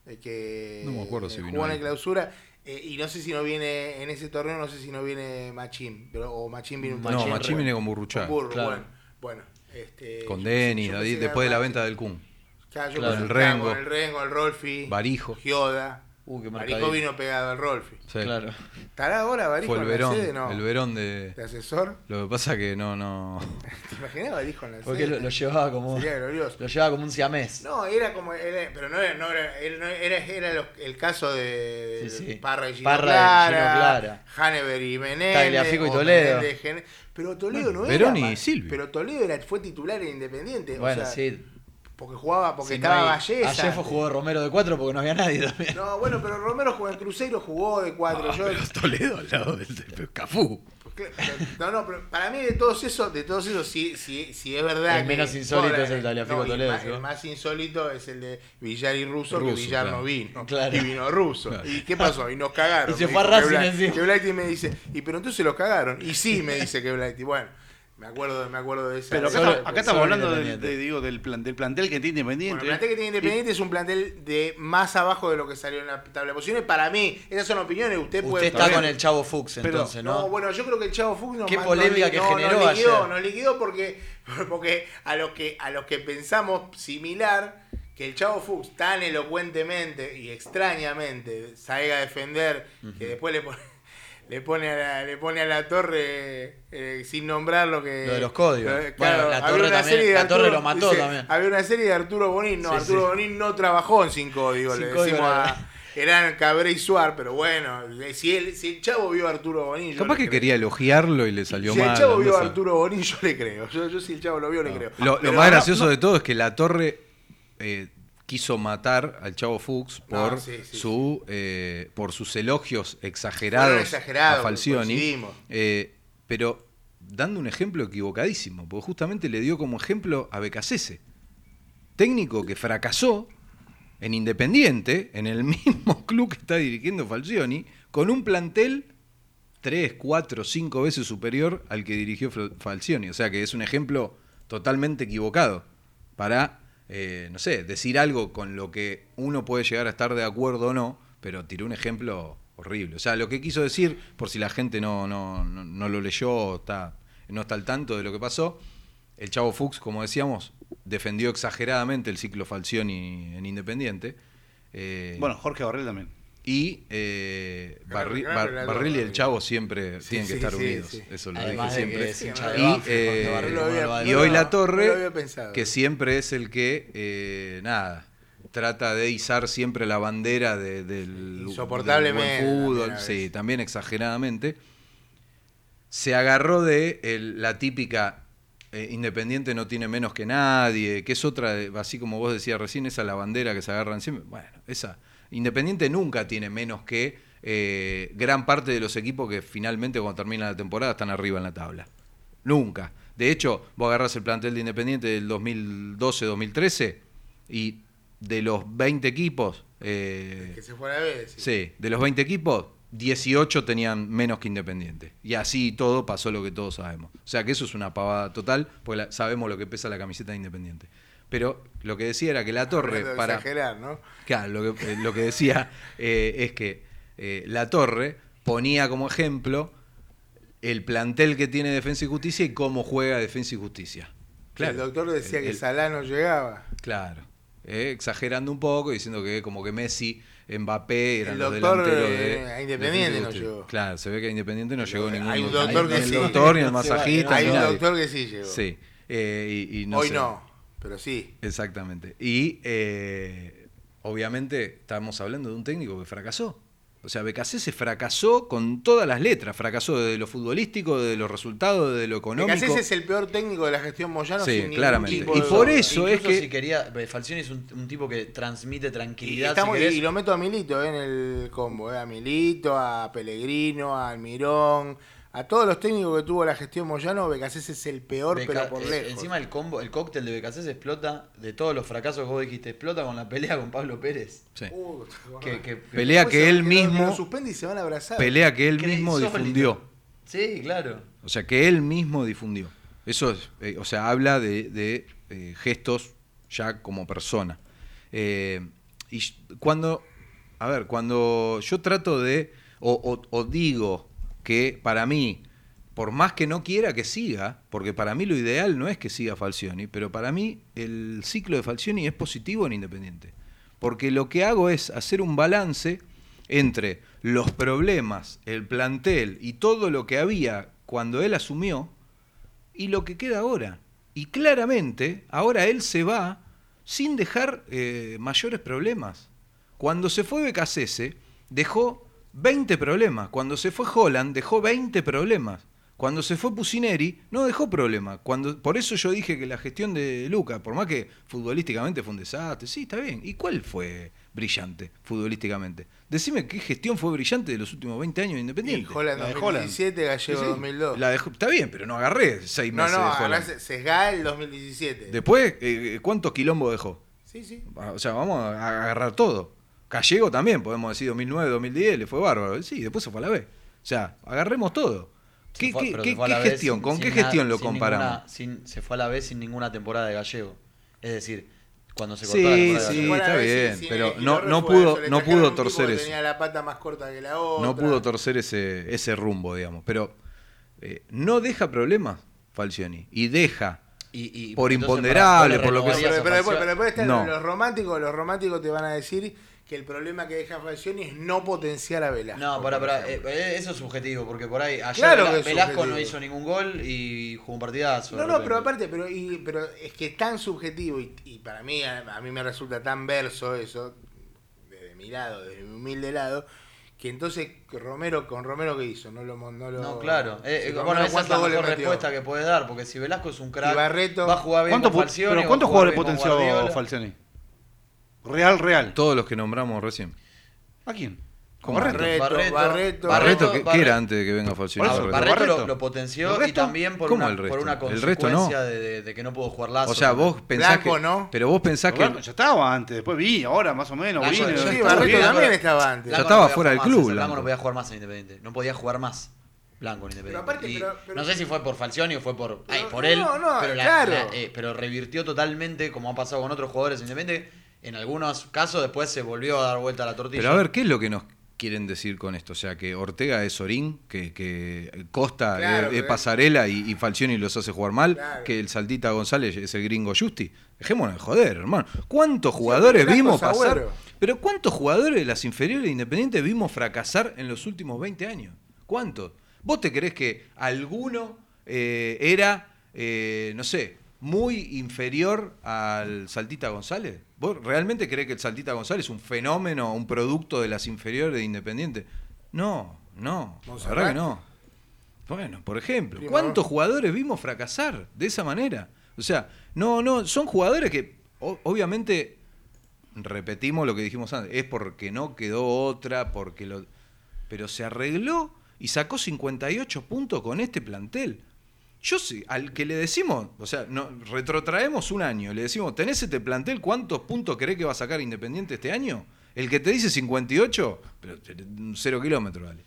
El que No me acuerdo si vino jugó en la clausura. Eh, y no sé si no viene en ese torneo, no sé si no viene Machín. Pero, o Machín viene un No, torneo. Machín viene con Burruchaga. Burro, Claro. bueno. bueno este, Con Denis, después de la venta Machín. del Kun. Claro, yo Claro. El Rengo. con el Rengo, el Rolfi, Barijo. Gioda. Uh, qué mercadito. vino pegado al Rolfi. Sí. Claro. ¿Estará ahora Barijo Fue el en la verón, sede? No. el verón de... ¿De asesor? Lo que pasa que no, no... ¿Te imaginas Barijo en la Porque sede? lo, lo llevaba como... Sería glorioso. Lo llevaba como un siamés. No, era como. era- pero no era. No era, él no era, era los- el caso de Sí, sí. Parra y Gino Parra y Clara, Gino Clara. Hanever y Menéndez. Tagliafico y Toledo. Menéndez, Gen- pero Toledo no Verón era. y ma- Silvio. Pero Toledo era, fue titular en Independiente. Bueno, o sea, sí. Porque jugaba, porque Si no estaba hay- Valleza. Ayer fue jugó Romero de 4 porque no había nadie también. No, bueno, pero Romero jugó en Cruzeiro, jugó de cuatro. Ah, Yo, Toledo al lado del, del Cafú. No, no, pero para mí de todos esos, de todos esos, sí, sí, sí es verdad. El que- menos insólito es el Tagliafico y Toledo, más- ¿sí? El más insólito es el de Villar y Russo, que Villar claro. no vino. Claro. Y vino Russo. Claro. ¿Y qué pasó? Y nos cagaron. Y se fue a Racing encima. Que Blackty me dice, y pero entonces los cagaron. Y sí, me dice que Blackty. Bueno, me acuerdo, me acuerdo de esa. Pero acá, acá estamos hablando del, de- digo, del, plan- del plantel que tiene Bueno, Independiente. el plantel que tiene Independiente es un plantel de más abajo de lo que salió en la tabla de posiciones. Para mí, esas son opiniones. Usted, puede Usted está con el Chavo Fuchs Pero- entonces, No, ¿no? bueno, yo creo que el Chavo Fuchs nos Qué polémica nos que no, generó nos liquidó, ayer. nos liquidó porque, porque a los que a los que pensamos similar que el Chavo Fuchs tan elocuentemente y extrañamente salga a defender que después le pone le pone a la, le pone a la torre eh, sin nombrar lo que Lo de los códigos. lo de- Bueno, la torre también- la torre lo mató dice, también. había una serie de Arturo Bonín no Sí, Arturo sí. Bonín no trabajó en sin código le Sin código decimos a eran Cabré y Suar, pero bueno, si, él, si el chavo vio a Arturo Bonín. Capaz le que creo. quería elogiarlo y le salió Si mal. el chavo no vio a. Arturo Bonín, yo le creo. Yo, yo si el chavo lo vio, le creo. Lo, más gracioso de todo es que la torre eh, quiso matar al Chavo Fuchs por No, sí, sí, su eh, por sus elogios exagerados, a Falcioni. eh, pero dando un ejemplo equivocadísimo, porque justamente le dio como ejemplo a Becasese, técnico que fracasó en Independiente, en el mismo club que está dirigiendo Falcioni, con un plantel tres, cuatro, cinco veces superior al que dirigió Fal- Falcioni. O sea que es un ejemplo totalmente equivocado para, eh, no sé, decir algo con lo que uno puede llegar a estar de acuerdo o no, pero tiró un ejemplo horrible. O sea, lo que quiso decir, por si la gente no, no, no, no lo leyó, está, no está al tanto de lo que pasó, el Chavo Fuchs, como decíamos, defendió exageradamente el ciclo Falcioni en Independiente. Eh, Bueno, Jorge Barrel también. Y eh, Claro, Barri- claro, Bar- la Barril y el Chavo siempre Sí, tienen que sí, estar sí, unidos. sí. Eso lo Además dije siempre. Y, eh, Jorge Barril, no lo ¿cómo había- lo va a Y hoy la torre, que siempre es el que, eh, nada, trata de izar siempre la bandera de- del, Insoportablemente del buen fútbol, sí, también exageradamente, se agarró de el- la típica eh, Independiente no tiene menos que nadie, que es otra, así como vos decías recién, esa la bandera que se agarran siempre. Bueno, esa Independiente nunca tiene menos que eh, gran parte de los equipos que finalmente cuando termina la temporada están arriba en la tabla. Nunca. De hecho, vos agarrás el plantel de Independiente del 2012-2013 y de los 20 equipos, eh, Que se fue a la vez. sí, de los 20 equipos, 18 tenían menos que Independiente. Y así todo pasó lo que todos sabemos. O sea que eso es una pavada total, porque la- sabemos lo que pesa la camiseta de Independiente. Pero lo que decía era que la torre, de para, exagerar, ¿no? Claro, lo que, eh, lo que decía eh, es que eh, la Torre ponía como ejemplo el plantel que tiene Defensa y Justicia y cómo juega Defensa y Justicia. el doctor decía El- que el- Salah no llegaba. Claro, eh, exagerando un poco, diciendo que como que Messi, Mbappé eran El los doctor, delanteros de a Independiente no llegó. Claro, se ve que a Independiente no llegó ningún Hay un doctor que el sí. doctor, ni el masajista, Hay un doctor que sí llegó. Sí, y, y no Hoy sé. no, pero sí. Exactamente. Y eh, obviamente estamos hablando de un técnico que fracasó. O sea, Becasese fracasó con todas las letras. Fracasó de lo futbolístico, de los resultados, de lo económico. Becasese es el peor técnico de la gestión Moyano. Sí, sin claramente. tipo Y de por eso es que- si quería, eh, Falcioni es un, un tipo que transmite Y, tranquilidad. estamos- si querés. y lo meto a Milito eh, en el combo, eh, a Milito, a Pellegrino, a Almirón, a todos los técnicos que tuvo la gestión Moyano, Becasese es el peor, Beca- pero por eh, lejos. Encima el combo, el cóctel de Becasés explota de todos los fracasos que vos dijiste, explota con la pelea con Pablo Pérez. Sí. Uh, Que, que- Pelea que él mismo- lo suspende y se van a abrazar. Pelea que él mismo difundió. Sí, claro. O sea, que él mismo difundió. Eso es, eh, o sea, habla de, de, eh, gestos ya como persona. Eh, y cuando, a ver, cuando yo trato de, o, o- o digo que para mí, por más que no quiera que siga, porque para mí lo ideal no es que siga Falcioni, pero para mí el ciclo de Falcioni es positivo en Independiente. Porque lo que hago es hacer un balance entre los problemas, el plantel y todo lo que había cuando él asumió y lo que queda ahora. Y claramente, ahora él se va sin dejar eh, mayores problemas. Cuando se fue Becasese, dejó 20 problemas. Cuando se fue Holland, dejó 20 problemas. Cuando se fue Pusineri, no dejó problema. Cuando, por eso yo dije que la gestión de Luca, por más que futbolísticamente fue un desastre, sí, está bien. ¿Y cuál fue brillante futbolísticamente? Decime qué gestión fue brillante de los últimos 20 años de Y Independiente. Holland La de 2017, Gallego Sí, sí. 2002. La dejó- está bien, pero no agarré seis no, meses no, de Holland. agarrás Sesgal 2017. Después, eh, ¿cuántos quilombos dejó? Sí, sí. O sea, vamos a agarrar todo. Gallego también, podemos decir 2009, 2010, le fue bárbaro. Sí, después se fue a la B. O sea, agarremos todo. ¿Qué, fue- pero B gestión? sin- ¿Con sin qué nada- gestión lo sin comparamos? ninguna- sin- se fue a la vez sin ninguna temporada de Gallego. Es decir, cuando se Sí, cortó la temporada de sí, la está bien, sin pero no- no pudo- no pudo torcer eso. Tenía la pata más corta que la otra. No pudo torcer ese, ese rumbo, digamos. Pero eh, no deja problemas Falcioni. Y deja Y- y por imponderable, ¿para qué por lo que Pero, sea. pero, a después, pero después están No. los románticos, los románticos te van a decir que el problema que deja Falcioni es no potenciar a Velasco. No, para, para, ejemplo. eh, eso es subjetivo, porque por ahí ayer Claro Vela- que es Velasco no hizo ningún gol y jugó un partidazo. No, no, pero aparte, pero, y- pero es que es tan subjetivo y, y para mí, a, a mí me resulta tan verso eso, desde mi lado, desde mi humilde lado, que entonces Romero, con Romero ¿qué hizo? No lo... No, lo, No, claro. Eh, eh, bueno, esa es ¿cuántos la mejor respuesta que puedes dar, porque si Velasco es un crack, Y Barreto- va a jugar bien ¿Cuántos con pu- Falcioni, pero ¿Cuántos jugadores potenció. Falcioni? Real, real. todos los que nombramos recién. ¿A quién? ¿Cómo? Barreto, Barreto, Barreto, Barreto, ¿qué, qué Barreto- era antes de que venga Falcioni? Barreto, Barreto. Lo, lo potenció ¿El y resto? también por ¿Cómo una, el resto? por una El resto no. consecuencia de, de- de que no pudo jugar Lazo. O sea, vos pensás Blanco, que... ¿no? Pero vos pensás que... Blanco ya estaba antes, después vi, ahora más o menos. Blanco, vine, sí, Barreto también Blanco- estaba antes. Ya estaba no fuera del club, Blanco Blanco. no podía jugar más en Independiente. No podía jugar más. Blanco en Independiente. aparte, Y pero- pero- no sé si fue por Falcioni o fue por, ay, Pero- por él. no, no, pero, la- claro. la- eh, pero revirtió totalmente, como ha pasado con otros jugadores en Independiente. En algunos casos después se volvió a dar vuelta a la tortilla. Pero a ver, ¿qué es lo que nos quieren decir con esto? O sea, que Ortega es Orín, que, que Costa Claro, es, Pasarela y, y Falcioni los hace jugar mal, Claro. que el Saltita González es el gringo Justi. Dejémonos de joder, hermano. ¿Cuántos jugadores vimos pasar? Agüero. Pero ¿cuántos jugadores de las inferiores de Independiente vimos fracasar en los últimos 20 años? ¿Cuántos? ¿Vos te creés que alguno eh, era, eh, no sé, muy inferior al Saltita González? ¿Vos realmente creés que el Saltita González es un fenómeno, un producto de las inferiores de Independiente? No, no, la verdad que no. Bueno, por ejemplo. ¿cuántos jugadores vimos fracasar de esa manera? O sea, no, no, son jugadores que o- obviamente repetimos lo que dijimos antes, es porque no quedó otra, porque lo pero se arregló y sacó 58 puntos con este plantel. Yo sí, al que le decimos, o sea, no, retrotraemos un año, le decimos, ¿tenés este plantel? ¿Cuántos puntos crees que va a sacar Independiente este año? El que te dice 58, pero cero kilómetros, dale.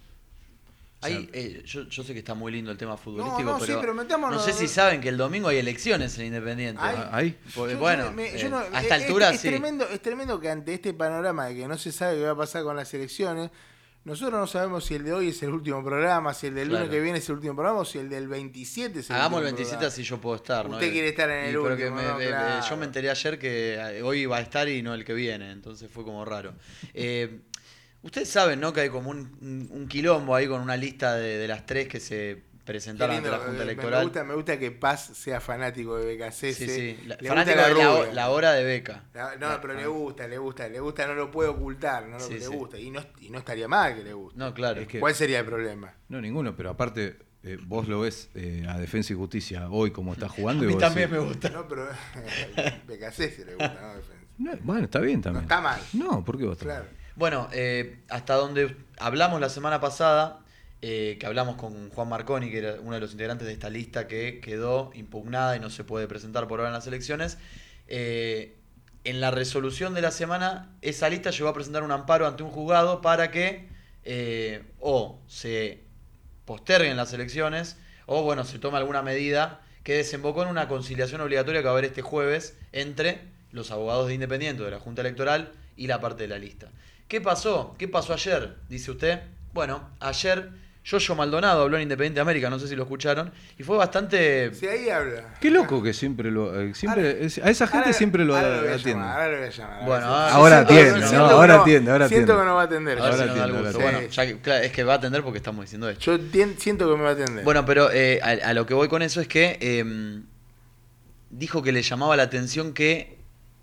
Hay, eh, yo, yo sé que está muy lindo el tema futbolístico, no, pero, pero metámonos- no sé si saben que el domingo hay elecciones en Independiente. Ay. Ah, Ahí. Pues, Yo- bueno, me- eh, yo no- a es- esta es- altura es, sí. tremendo, es tremendo que ante este panorama de que no se sabe qué va a pasar con las elecciones, nosotros no sabemos si el de hoy es el último programa, si el del Claro. lunes que viene es el último programa o si el del 27 es el Hagamos el último 27 programa. así yo puedo estar. ¿no? Usted quiere estar en el Y, pero último, que me- ¿no? me- me- Claro. Yo me enteré ayer que eh, hoy iba a estar y no el que viene, entonces fue como raro. Eh, Ustedes saben, ¿no? Que hay como un, un- un quilombo ahí con una lista de, de las tres que se Qué presentaron ante la Junta eh, Electoral. Me gusta, me gusta que Paz sea fanático de BKC. Sí, sí. La- le fanático gusta de la, la hora de beca. La- no, La- pero le gusta, le gusta, le gusta, no lo puede ocultar, no lo- Sí, le sí. gusta. Y no, y no estaría mal que le guste. No, claro. Es que- ¿Cuál sería el problema? No, ninguno, pero aparte, eh, vos lo ves eh, a Defensa y Justicia hoy como está jugando. a y mí vos también me gusta. No, pero BKC sí le gusta, ¿no? Defensa. "No, bueno, está bien también. está mal. No, ¿por qué vos estás Claro. Bueno, eh, hasta donde hablamos la semana pasada, eh, que hablamos con Juan Marconi, que era uno de los integrantes de esta lista que quedó impugnada y no se puede presentar por ahora en las elecciones. eh, en la resolución de la semana, esa lista llegó a presentar un amparo ante un juzgado para que eh, o se posterguen las elecciones o, bueno, se tome alguna medida que desembocó en una conciliación obligatoria que va a haber este jueves entre los abogados de Independiente de la Junta Electoral y la parte de la lista. ¿Qué pasó? ¿Qué pasó ayer? Dice usted. Bueno, ayer Yoyo Maldonado habló en Independiente América, no sé si lo escucharon, y fue bastante... Si ahí habla. Qué loco que siempre lo. eh, siempre, es- a esa gente Ahora- siempre lo atiende. ahora lo voy a llamar. Bueno, ah, Ahora siento atiende, siento no, que ahora atiende, ahora Siento atiende. que no va a atender. Ahora si atiende, ahora Bueno, atiende. ya que- claro, es que va a atender porque estamos diciendo esto. Yo tien- siento que me va a atender. Bueno, pero eh, a, a lo que voy con eso es que eh, dijo que le llamaba la atención que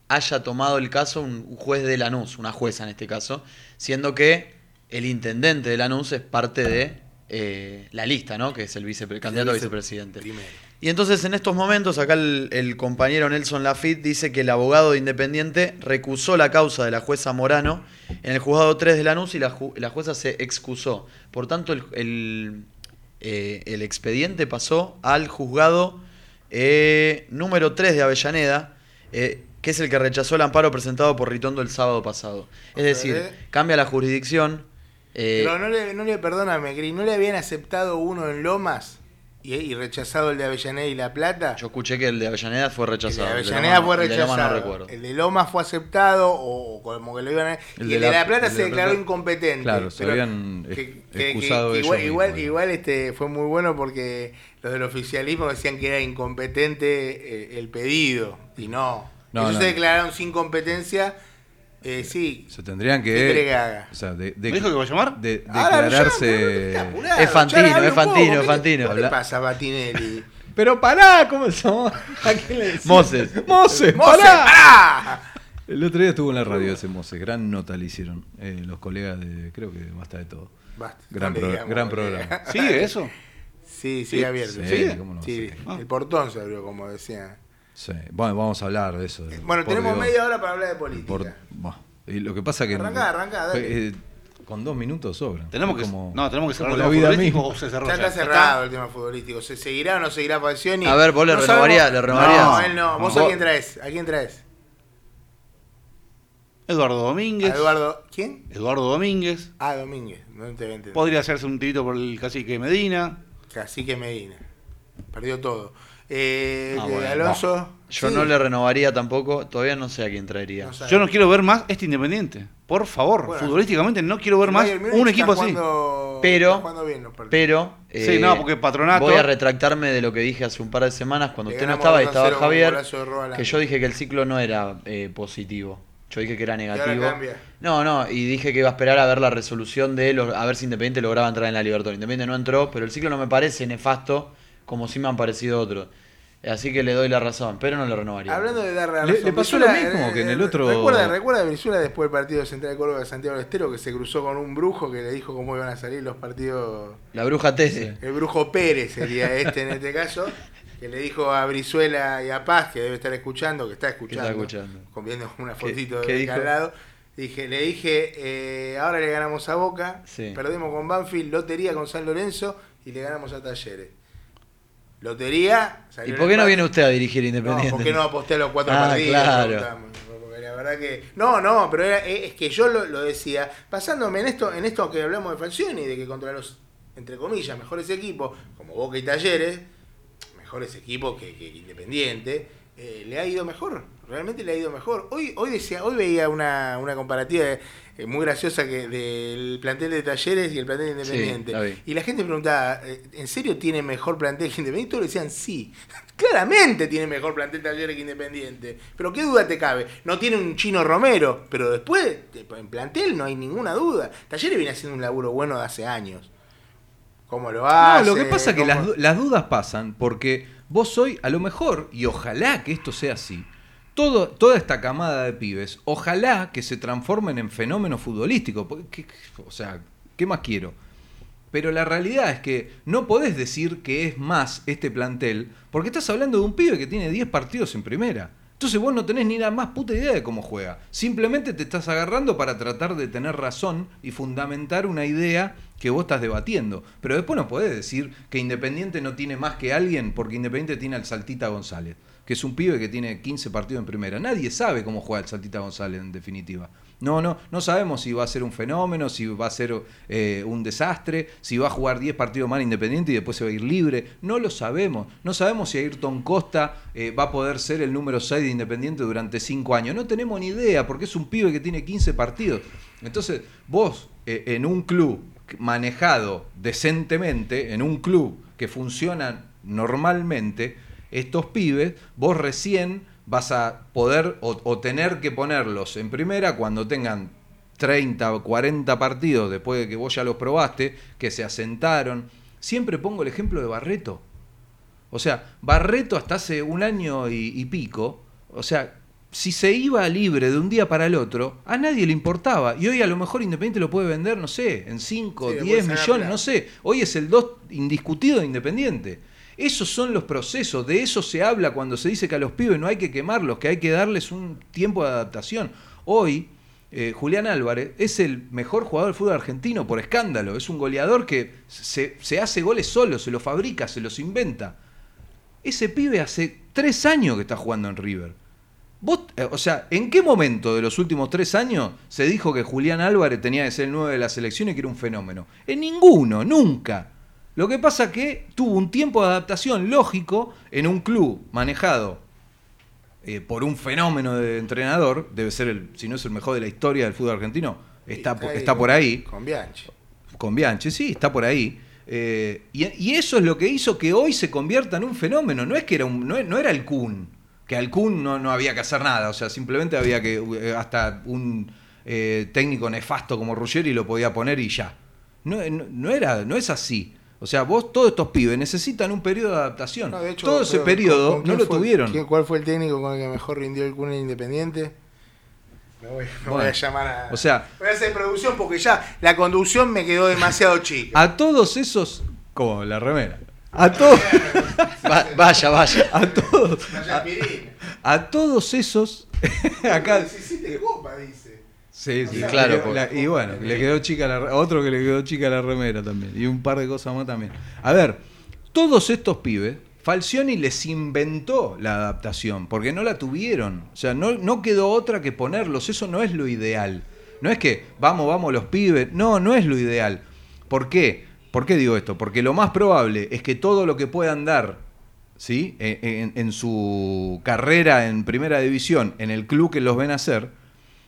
haya tomado el caso un un juez de Lanús, una jueza en este caso, siendo que el intendente de Lanús es parte de eh, la lista, ¿no? Que es el candidato a vice- vicepresidente. Primero. Y entonces en estos momentos, acá el, el compañero Nelson Lafitte dice que el abogado de Independiente recusó la causa de la jueza Morano en el juzgado 3 de Lanús y la, ju- la jueza se excusó. Por tanto, el, el, eh, el expediente pasó al juzgado eh, número 3 de Avellaneda, eh, que es el que rechazó el amparo presentado por Ritondo el sábado pasado. Es decir, cambia la jurisdicción. Eh, Pero no le, no le perdóname, Gris, ¿no le habían aceptado uno en Lomas y, y rechazado el de Avellaneda y La Plata? yo escuché que el de Avellaneda fue el de rechazado. el de Avellaneda fue no- el de Lomas rechazado. no recuerdo. el de Lomas fue aceptado o, o como que lo iban a... El y de el de La- La Plata se La declaró Plata- incompetente. Claro, se habían que- igual, igual, igual, este, fue muy bueno porque los del oficialismo decían que era incompetente eh, el pedido y no. No, Ellos no. se declararon sin competencia. Eh, sí, Se tendrían ¿Qué quiere que que. haga? O sea, de, de- ¿Me dijo que va a llamar? de- lo declararse. apurado, Es Fantino, es poco, Fantino, ¿qué es Fantino. ¿Qué le pasa a Batinelli? Pero pará, ¿cómo somos? ¿A quién le decís? Moses. Moses, ¡Mose, pará. pará! El otro día estuvo en la radio ese Moses, gran nota le hicieron eh, los colegas de, creo que basta de todo. Basta, Gran pro- digamos, gran programa. ¿Sigue eso? Sí, sigue abierto. Sí, Sí, ¿cómo no? sí, Sí. Ah. el portón se abrió, como decían. Sí. Bueno, vamos a hablar de eso. de- Bueno, por tenemos Dios. media hora para hablar de política. Por- buah. Y lo que pasa que. Arrancá, arrancá, dale. eh, con dos minutos sobran. Tenemos que, como- no, tenemos que cerrar el la tema vida futbolístico misma. o se cerró Ya está cerrado el tema futbolístico. ¿Se seguirá o no seguirá Falcioni? A ver, vos le No renovarías- le renovarías. No, él no. ¿Vos a quién traes? ¿A quién traes? Eduardo Domínguez. A Eduardo. ¿Quién? Eduardo Domínguez. Ah, Domínguez. No te voy a entender. Podría hacerse un tirito por el cacique Medina. Cacique Medina. Perdió todo. Eh, Ah, bueno, Alonso. Yo Sí. no le renovaría tampoco, todavía no sé a quién traería. No. Yo no quiero ver más este Independiente. Por favor, Bueno. futbolísticamente no quiero ver más un equipo así. jugando- Pero- bien. Pero. Sí, no, porque Patronato- Voy a retractarme de lo que dije hace un par de semanas cuando usted no estaba y 2 a estaba 0 con un Javier. Que yo dije que el ciclo no era eh, positivo. Yo dije que era negativo. No, no, y dije que iba a esperar a ver la resolución de los, a ver si Independiente lograba entrar en la Libertadores. Independiente no entró, pero el ciclo no me parece nefasto como sí me han parecido otros. Así que le doy la razón, pero no le renovaría. Hablando de dar Le- razón, le pasó lo mismo que en el eh, otro- Recuerda, recuerda a Brizuela después del partido de Central de Córdoba de Santiago del Estero que se cruzó con un brujo que le dijo cómo iban a salir los partidos. La bruja Tese. El brujo Pérez sería este en este caso. Que le dijo a Brizuela y a Paz, que debe estar escuchando, que está escuchando, escuchando? con- viendo una ¿Qué- fotito qué de al lado. Dije, le dije, eh, ahora le ganamos a Boca, Sí. perdemos con Banfield, lotería con San Lorenzo y le ganamos a Talleres. Lotería. ¿Y por qué no viene usted a dirigir No, Independiente? ¿por qué no aposté a los cuatro Ah, partidos? claro. Porque la verdad que. No, no, pero era- es que yo lo, lo decía, basándome en esto, en esto que hablamos de Falcioni, de que contra los, entre comillas, mejores equipos, como Boca y Talleres, mejores equipos que, que Independiente, eh, le ha ido mejor. Realmente le ha ido mejor. Hoy, hoy decía, hoy veía una, una comparativa eh, muy graciosa que del plantel de Talleres y el plantel de Independiente. la. Y la gente preguntaba, eh, ¿en serio tiene mejor plantel que Independiente? Y todos decían, sí. Claramente tiene mejor plantel Talleres que Independiente. Pero qué duda te cabe. No tiene un chino Romero, pero después, en plantel no hay ninguna duda. Talleres viene haciendo un laburo bueno de hace años. ¿Cómo lo hace? No, lo que pasa es que las, las dudas pasan porque vos hoy, a lo mejor, y ojalá que esto sea así, todo, toda esta camada de pibes, ojalá que se transformen en fenómenos futbolísticos. porque, ¿qué- qué- o sea, ¿qué más quiero? Pero la realidad es que no podés decir que es más este plantel, porque estás hablando de un pibe que tiene 10 partidos en primera. Entonces vos no tenés ni la más puta idea de cómo juega. Simplemente te estás agarrando para tratar de tener razón y fundamentar una idea que vos estás debatiendo. Pero después no podés decir que Independiente no tiene más que alguien porque Independiente tiene al Saltita González, que es un pibe que tiene 15 partidos en primera. Nadie sabe cómo juega el Saltita González en definitiva. No, no, no sabemos si va a ser un fenómeno, si va a ser eh, un desastre, si va a jugar 10 partidos más Independiente y después se va a ir libre. No lo sabemos. No sabemos si Ayrton Costa eh, va a poder ser el número 6 de Independiente durante 5 años. No tenemos ni idea porque es un pibe que tiene 15 partidos. Entonces, vos eh, en un club manejado decentemente, en un club que funciona normalmente, estos pibes, vos recién vas a poder o, tener que ponerlos en primera cuando tengan 30 o 40 partidos después de que vos ya los probaste, que se asentaron. Siempre pongo el ejemplo de Barreto. O sea, Barreto hasta hace un año y pico, o sea, si se iba libre de un día para el otro, a nadie le importaba. Y hoy a lo mejor Independiente lo puede vender, no sé, en 5, Sí, le 10 puede sacar millones, no sé. Hoy es el 2 indiscutido de Independiente. Esos son los procesos, de eso se habla cuando se dice que a los pibes no hay que quemarlos, que hay que darles un tiempo de adaptación. Hoy, eh, Julián Álvarez es el mejor jugador del fútbol argentino por escándalo. Es un goleador que se, se hace goles solo, se los fabrica, se los inventa. Ese pibe hace tres años que está jugando en River. Vos, eh, o sea, ¿en qué momento de los últimos tres años se dijo que Julián Álvarez tenía que ser el 9 de la selección y que era un fenómeno? En ninguno, nunca. Lo que pasa que tuvo un tiempo de adaptación lógico en un club manejado eh, por un fenómeno de entrenador, debe ser el, si no es el mejor de la historia del fútbol argentino, está, por- ahí está con- por ahí Con Bianchi. con Bianchi, sí, está por ahí. Eh, y, y eso es lo que hizo que hoy se convierta en un fenómeno. No es que era un, no, no era el Kun, que al Kun no, no había que hacer nada. O sea, simplemente había que eh, hasta un eh, técnico nefasto como Ruggeri lo podía poner y ya. No, no, no era, no es así. O sea, vos, todos estos pibes necesitan un periodo de adaptación. No, de hecho, Todo ese periodo ¿con- con no lo fue- tuvieron. ¿Cuál fue el técnico con el que mejor rindió el Kun en Independiente? Me voy, me voy a llamar a. o sea- voy a hacer producción porque ya la conducción me quedó demasiado chica. A todos esos. Como la remera. A todos. Va- vaya, vaya. A todos. Vaya aspirina. A todos esos. acá. 17 copas, dice. Sí, sí, Y claro. claro, porque- la- y bueno, le quedó chica la, otro que le quedó chica la remera también. Y un par de cosas más también. A ver, todos estos pibes, Falcioni les inventó la adaptación, porque no la tuvieron. O sea, no, no quedó otra que ponerlos. Eso no es lo ideal. No es que vamos, vamos los pibes. No, no es lo ideal. ¿Por qué? ¿Por qué digo esto? Porque lo más probable es que todo lo que puedan dar ¿sí? E- En, en su carrera en primera división, en el club que los ven hacer,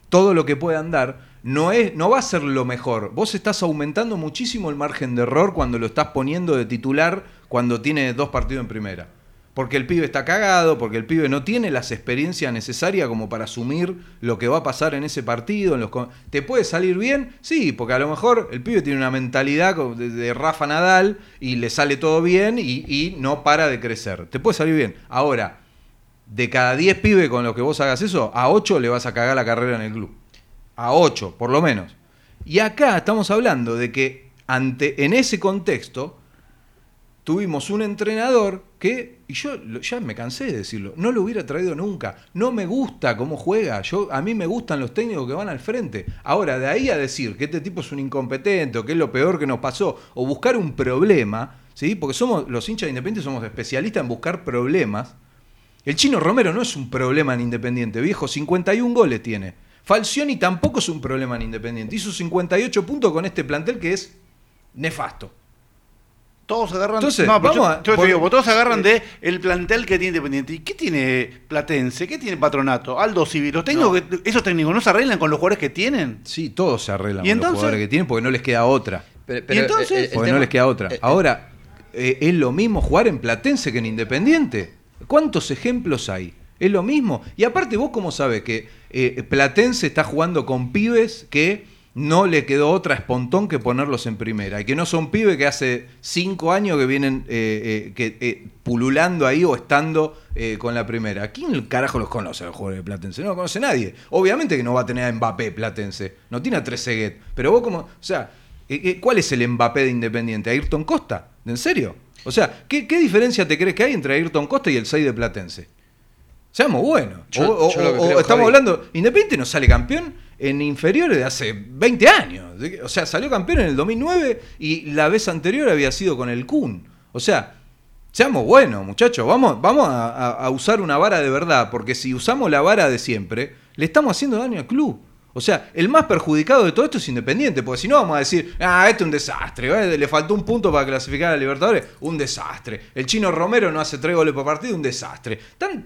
todo lo que puedan dar no, es, no va a ser lo mejor. Vos estás aumentando muchísimo el margen de error cuando lo estás poniendo de titular cuando tiene dos partidos en primera. Porque el pibe está cagado, porque el pibe no tiene las experiencias necesarias como para asumir lo que va a pasar en ese partido. En ¿Te puede salir bien? Sí, porque a lo mejor el pibe tiene una mentalidad de, Rafa Nadal y le sale todo bien y, y no para de crecer. Te puede salir bien. Ahora, de cada 10 pibes con los que vos hagas eso, a 8 le vas a cagar la carrera en el club. A 8, por lo menos. Y acá estamos hablando de que ante, en ese contexto tuvimos un entrenador que, y yo ya me cansé de decirlo, no lo hubiera traído nunca. No me gusta cómo juega. Yo, a mí me gustan los técnicos que van al frente. Ahora, de ahí a decir que este tipo es un incompetente o que es lo peor que nos pasó, o buscar un problema, ¿sí? porque somos los hinchas de Independiente somos especialistas en buscar problemas. El chino Romero no es un problema en Independiente, viejo, 51 goles tiene. Falcioni tampoco es un problema en Independiente. Hizo 58 puntos con este plantel que es nefasto. Todos agarran. Entonces, no, pero vamos yo- a- yo te por- digo, todos agarran de el plantel que tiene Independiente. ¿Y qué tiene Platense? ¿Qué tiene Patronato? Aldo Civil. Los técnicos que- esos técnicos no se arreglan con los jugadores que tienen. Sí, todos se arreglan ¿Y con los entonces? jugadores que tienen porque no les queda otra. Pero- ¿Y entonces? eh, el Porque no les queda otra. eh, eh, Ahora, eh, es lo mismo jugar en Platense que en Independiente. ¿Cuántos ejemplos hay? Es lo mismo. Y aparte, vos cómo sabes que eh, Platense está jugando con pibes que no le quedó otra espontón que ponerlos en primera. Y que no son pibes que hace cinco años que vienen eh, eh, que, eh, pululando ahí o estando eh, con la primera. ¿Quién carajo los conoce a los jugadores de Platense? No los conoce nadie. Obviamente que no va a tener a Mbappé Platense. No tiene a Trezeguet. Pero vos como... O sea, ¿cuál es el Mbappé de Independiente? ¿Ayrton Costa? ¿En serio? O sea, ¿qué, qué diferencia te crees que hay entre Ayrton Costa y el 6 de Platense? Seamos buenos. Yo- o yo estamos Javi- hablando, Independiente no sale campeón en inferiores de hace 20 años. O sea, salió campeón en el 2009 y la vez anterior había sido con el Kun. O sea, seamos buenos, muchachos. Vamos, vamos a usar una vara de verdad, porque si usamos la vara de siempre, le estamos haciendo daño al club. O sea, el más perjudicado de todo esto es Independiente, porque si no vamos a decir, ah, esto es un desastre, eh, le faltó un punto para clasificar a Libertadores, un desastre. El chino Romero no hace tres goles por partido, un desastre.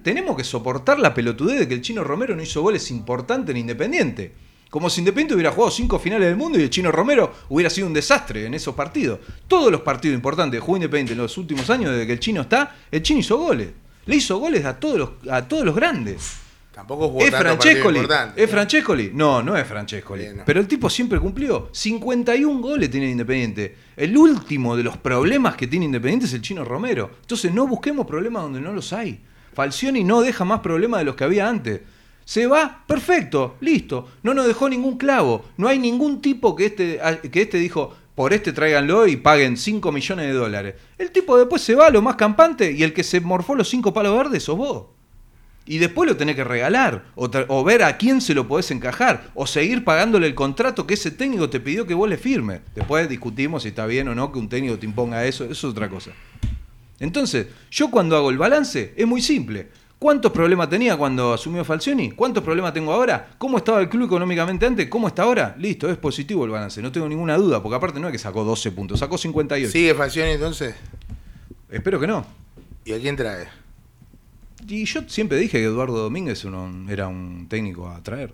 Tenemos que soportar la pelotudez de que el chino Romero no hizo goles importantes en Independiente. Como si Independiente hubiera jugado cinco finales del mundo y el chino Romero hubiera sido un desastre en esos partidos. Todos los partidos importantes que jugó Independiente en los últimos años, desde que el chino está, el chino hizo goles. Le hizo goles a todos los, a todos los grandes. Tampoco jugó ¿Es tanto Francescoli? importante. ¿Es Francescoli? No, no es Francescoli. Bien, no. Pero el tipo siempre cumplió. 51 goles tiene Independiente. El último de los problemas que tiene Independiente es el chino Romero. Entonces no busquemos problemas donde no los hay. Falcioni no deja más problemas de los que había antes. Se va, perfecto, listo. No nos dejó ningún clavo. No hay ningún tipo que este, que este dijo, por este tráiganlo y paguen 5 millones de dólares. El tipo después se va lo más campante y el que se morfó los 5 palos verdes sos vos. Y después lo tenés que regalar, o, ver a quién se lo podés encajar, o seguir pagándole el contrato que ese técnico te pidió que vos le firmes. Después discutimos si está bien o no que un técnico te imponga eso, eso es otra cosa. Entonces, yo cuando hago el balance es muy simple. ¿Cuántos problemas tenía cuando asumió Falcioni? ¿Cuántos problemas tengo ahora? ¿Cómo estaba el club económicamente antes? ¿Cómo está ahora? Listo, es positivo el balance, no tengo ninguna duda, porque aparte no es que sacó 12 puntos, sacó 58. ¿Sigue Falcioni entonces? Espero que no. ¿Y a quién trae? Y yo siempre dije que Eduardo Domínguez uno- era un técnico a traer.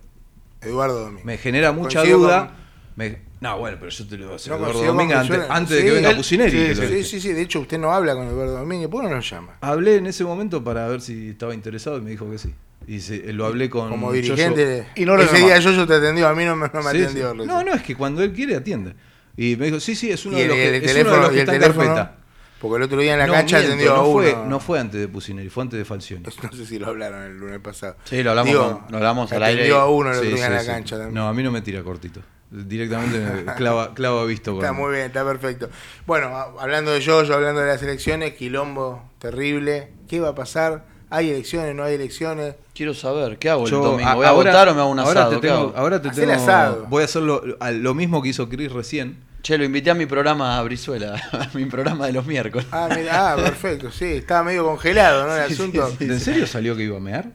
Eduardo Domínguez. Me genera mucha Coincido duda. con- Me- No, bueno, pero yo te lo voy a hacer No, Eduardo Domínguez antes, de que venga Pusineri. Sí, sí, sí, sí, de hecho usted no habla con Eduardo Domínguez, ¿por qué no lo llama? Hablé en ese momento para ver si estaba interesado y me dijo que sí. Y se- lo hablé con Como Yoyo. dirigente, Y no lo ese llamó. día yo te atendió, a mí no me, no me Sí, atendió. No, no, es que cuando él quiere atiende. Y me dijo, sí, sí, es uno ¿Y de los que, el es uno de teléfono, los que y el está en teléfono? carpeta. Porque el otro día en la No, cancha miento, atendió a no uno. fue, no fue antes de Pusineri, fue antes de Falcioni. No sé si lo hablaron el lunes pasado. Sí, lo hablamos, Digo, con- lo hablamos al atendió aire. a uno el otro Sí, día en la sí. cancha también. No, a mí no me tira cortito. Directamente me clava, clava visto. Está muy bien, está perfecto. Bueno, a- hablando de yo, yo hablando de las elecciones, quilombo terrible. ¿Qué va a pasar? ¿Hay elecciones? ¿No hay elecciones? Quiero saber, ¿qué hago el Yo, domingo? a- ¿Voy a ahora- votar o me hago un ahora asado? Ahora te el tengo- asado. Voy a hacer lo, a- lo mismo que hizo Chris recién. Che, lo invité a mi programa a Brizuela, a mi programa de los miércoles. Ah, mira, ah, perfecto, sí, estaba medio congelado, ¿no? El Sí, sí, asunto. sí. ¿En serio salió que iba a mear?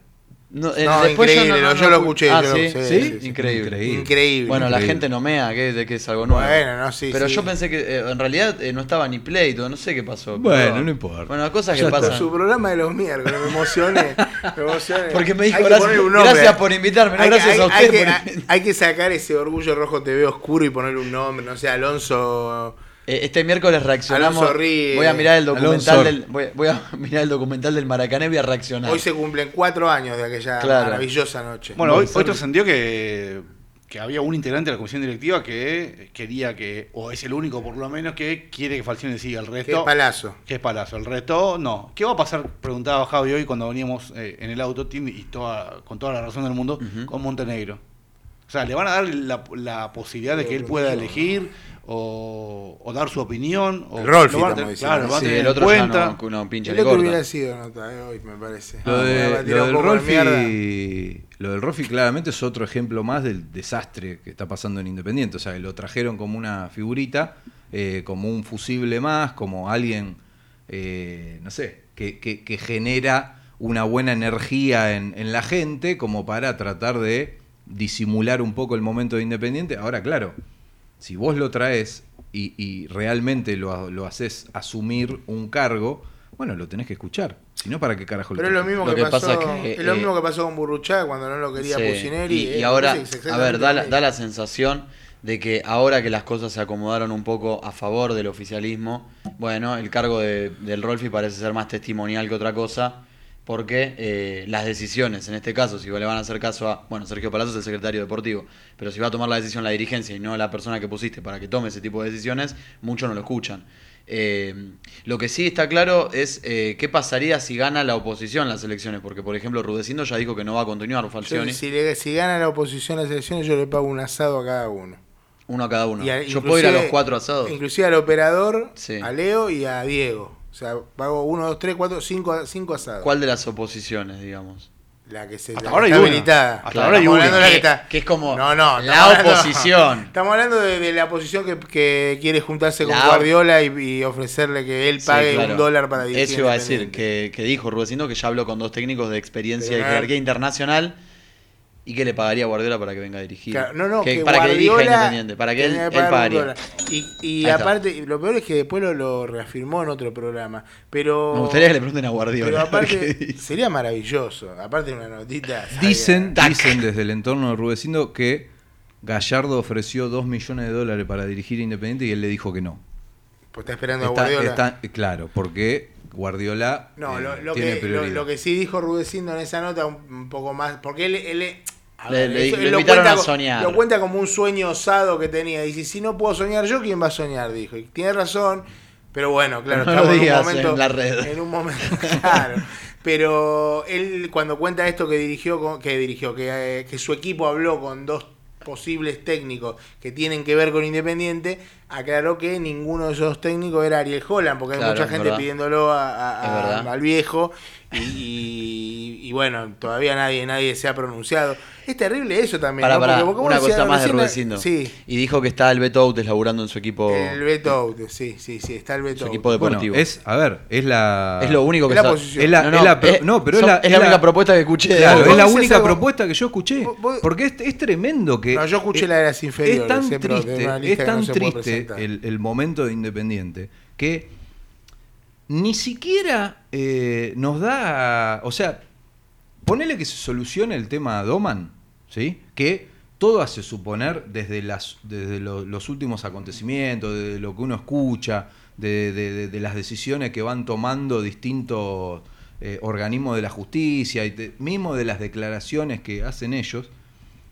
No, eh, No, después increíble, no- no- yo lo escuché, Ah, yo lo- ¿sí? sí, ¿Sí? sí, sí. Increíble. Increíble. Increíble. Bueno, la gente no mea, que, que es algo nuevo. Bueno, no, sí, Pero sí. yo pensé que eh, en realidad eh, no estaba ni play, todo, no sé qué pasó. Bueno, pero- no importa. Bueno, cosas Ya que pasan. su programa de los miércoles, me emocioné. me emocioné. Porque me dijo, gracias, ponerle un nombre. gracias por invitarme, no Hay que- gracias hay- a hay que- por hay- que sacar ese orgullo rojo TV oscuro y ponerle un nombre, no sé, Alonso. Eh, Este miércoles reaccionamos. Voy a mirar el documental del voy, voy a mirar el documental del Maracané y voy a reaccionar. Hoy se cumplen cuatro años de aquella Claro. maravillosa noche. Bueno, hoy, hoy trascendió que, que había un integrante de la comisión directiva que quería que, o es el único por lo menos, que quiere que Falcione siga. El Qué resto. palazo. Que es Palazzo. El resto, no. ¿Qué va a pasar? Preguntaba Javi hoy cuando veníamos eh, en el auto, tiene- y toda, con toda la razón del mundo, con Montenegro. O sea, ¿le van a dar la, la posibilidad de que él pueda elegir o, o dar su opinión? O, El Rolfi, lo van a tener- claro, lo van a Sí, tener el en otro cuenta. ya no, no pincha El otro hubiera sido nota eh, hoy, me parece. Lo, de- del de. Rolfi, lo del Rolfi claramente es otro ejemplo más del desastre que está pasando en Independiente. O sea, lo trajeron como una figurita, eh, como un fusible más, como alguien, eh, no sé, que, que- que genera una buena energía en, en la gente, como para tratar de disimular un poco el momento de Independiente. Ahora, claro, si vos lo traes y, y realmente lo, lo haces asumir un cargo, bueno, lo tenés que escuchar. Si no, ¿para qué carajo Pero es lo mismo Lo que, que pasó, pasa que, es lo eh, mismo que pasó con Burruchaga cuando no lo quería Sí, Pusineri. Y, eh, y me ahora, a ver, da la, da lo la sensación de que ahora que las cosas se acomodaron un poco a favor del oficialismo, bueno, el cargo de- del Rolfi parece ser más testimonial que otra cosa, porque eh, las decisiones, en este caso, si le van a hacer caso a, bueno, Sergio Palazzo es el secretario deportivo, pero si va a tomar la decisión la dirigencia y no la persona que pusiste para que tome ese tipo de decisiones, muchos no lo escuchan. Eh, lo que sí está claro es eh, qué pasaría si gana la oposición las elecciones, porque por ejemplo Rudecindo ya dijo que no va a continuar Yo, Falcioni. si, le- si gana la oposición las elecciones, yo le pago un asado a cada uno. Uno a cada uno. A- Yo puedo ir a los cuatro asados. Inclusive al operador, Sí. a Leo y a Diego. O sea, pago uno, dos, tres, cuatro, cinco, cinco asados. ¿Cuál de las oposiciones, digamos? La que se Hasta la ahora hay está una. habilitada. Hasta Claro, ahora hay estamos una. hablando de la que, está. que es como no, no, la estamos hablando- oposición. Estamos hablando de, de la oposición que, que quiere juntarse con La- Guardiola y, y ofrecerle que él Sí, pague claro. un dólar para dirigir. Eso iba a decir, Independiente. que, que dijo Rudecindo que ya habló con dos técnicos de experiencia Pero y jerarquía internacional y que le pagaría a Guardiola para que venga a dirigir. Claro, no, no, Que- que para que dirija Guardiola Independiente, para que él, él pagaría. Y, y aparte, lo peor es que después lo, lo reafirmó en otro programa. Pero. Me gustaría que le pregunten a Guardiola. Pero qué aparte, sería maravilloso. Aparte de una notita. Dicen, dicen desde el entorno de Rudecindo que Gallardo ofreció 2 millones de dólares para dirigir Independiente y él le dijo que no. Pues está esperando a Guardiola. está- claro, porque Guardiola No, eh, lo, lo tiene que, lo, prioridad. lo que sí dijo Rudecindo en esa nota un, un poco más, porque él, él Le- ver, le- eso- le él lo invitaron cuenta a soñar. Lo cuenta como un sueño osado que tenía. Dice, si no puedo soñar yo, ¿quién va a soñar? Dijo. Y tiene razón, pero bueno, claro, No lo estamos en un momento. en la red. En un momento, claro. Pero él cuando cuenta esto que dirigió, con- que dirigió, que, eh, que su equipo habló con dos posibles técnicos que tienen que ver con Independiente, aclaró que ninguno de esos técnicos era Ariel Holland, porque Claro, hay mucha gente verdad. pidiéndolo a- al viejo y, y- y bueno, todavía nadie nadie se ha pronunciado. Es terrible eso también. Pará, ¿no? una cosa más de. Sí, Y dijo que está el Beto Autes laburando en su equipo, el Beto Out, sí, sí, sí, está el Beto su equipo Bueno, deportivo. es, a ver, es la... Es lo único que Es la posición. Es la, No, es no, la pro- no, pero es la, es la única propuesta que escuché. Claro, es la única algo- propuesta que yo escuché. Vos- vos- Porque es, es tremendo que. No, yo escuché la de las inferiores, Es tan triste, es tan no se puede triste presentar. el, el momento de Independiente que ni siquiera eh, nos da. O sea, ponele que se solucione el tema Doman, ¿sí? Que todo hace suponer desde, los últimos acontecimientos, desde lo que uno escucha, de, de- de- de las decisiones que van tomando distintos eh, organismos de la justicia, y de- mismo de las declaraciones que hacen ellos,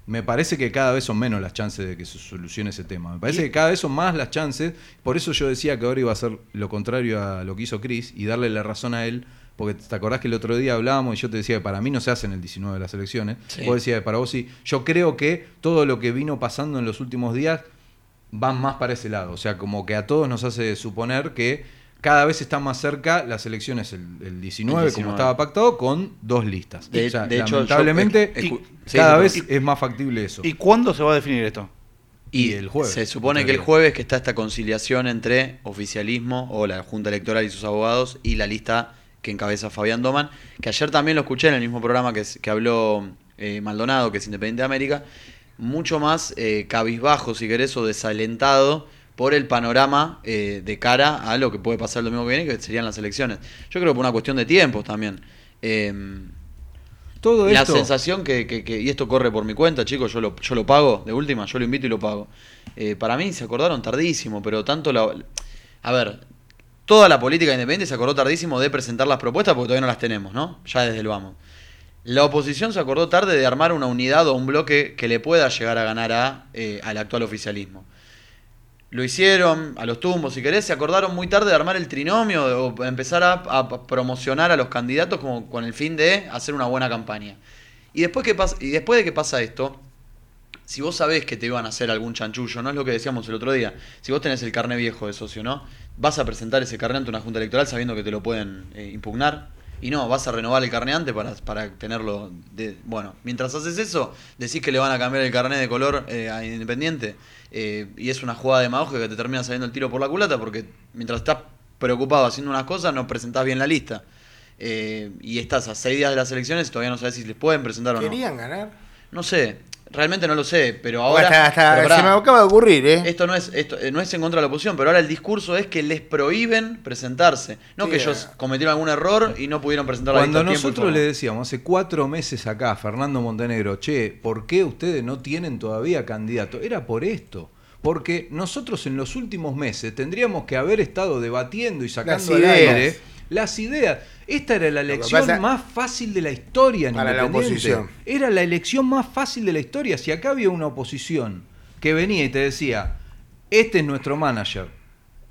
me parece que cada vez son menos las chances de que se solucione ese tema. Me parece que cada vez son más las chances. Por eso yo decía que ahora iba a ser lo contrario a lo que hizo Chris y darle la razón a él. Porque te acordás que el otro día hablábamos y yo te decía que para mí no se hacen el 19 de las elecciones. Sí. Vos decías que para vos sí. Yo creo que todo lo que vino pasando en los últimos días van más para ese lado. O sea, como que a todos nos hace suponer que cada vez están más cerca las elecciones el, el 19, El 19. como estaba pactado, con dos listas. De- O sea, de hecho, lamentablemente, sí, cada sí, vez es más factible eso. ¿Y cuándo se va a definir esto? Y el jueves. Se supone que el jueves que está esta conciliación entre oficialismo o la Junta Electoral y sus abogados y la lista que encabeza Fabián Doman, que ayer también lo escuché en el mismo programa que habló eh, Maldonado, que es Independiente de América, mucho más eh, cabizbajo, si querés, o desalentado por el panorama eh, de cara a lo que puede pasar el domingo que viene, que serían las elecciones. Yo creo que por una cuestión de tiempos también. Eh, Todo la esto. sensación que, que- que- y esto corre por mi cuenta, chicos, yo lo, yo lo pago, de última, yo lo invito y lo pago. Eh, para mí se acordaron tardísimo, pero tanto la... A ver, toda la política independiente se acordó tardísimo de presentar las propuestas porque todavía no las tenemos, ¿no? Ya desde el vamos. La oposición se acordó tarde de armar una unidad o un bloque que le pueda llegar a ganar a, eh, al actual oficialismo. Lo hicieron a los tumbos, si querés, se acordaron muy tarde de armar el trinomio o empezar a, promocionar a los candidatos como con el fin de hacer una buena campaña. Y después, que pasa, y después de que pasa esto, si vos sabés que te iban a hacer algún chanchullo, no es lo que decíamos el otro día, si vos tenés el carné viejo de socio, ¿no? Vas a presentar ese carné ante una junta electoral sabiendo que te lo pueden eh, impugnar. Y no, vas a renovar el carné antes para, para tenerlo. De, bueno, mientras haces eso, decís que le van a cambiar el carné de color eh, a Independiente. eh, y es una jugada demagógica que te termina saliendo el tiro por la culata porque mientras estás preocupado haciendo unas cosas, no presentás bien la lista. Eh, y estás a seis días de las elecciones y todavía no sabes si les pueden presentar o no. ¿Querían ganar? No sé, realmente no lo sé, pero ahora. Hasta- hasta- pero pará, se me acaba de ocurrir, ¿eh? Esto no es, esto eh, no es en contra de la oposición, pero ahora el discurso es que les prohíben presentarse. No Sí, que ellos eh. cometieron algún error y no pudieron presentar la Cuando nosotros le decíamos hace cuatro meses acá, a Fernando Montenegro, che, ¿por qué ustedes no tienen todavía candidato? Era por esto. Porque nosotros en los últimos meses tendríamos que haber estado debatiendo y sacando al ideas. aire las ideas. Esta era la elección pasa- más fácil de la historia en Para la oposición. Era la elección más fácil de la historia. Si acá había una oposición que venía y te decía, este es nuestro manager,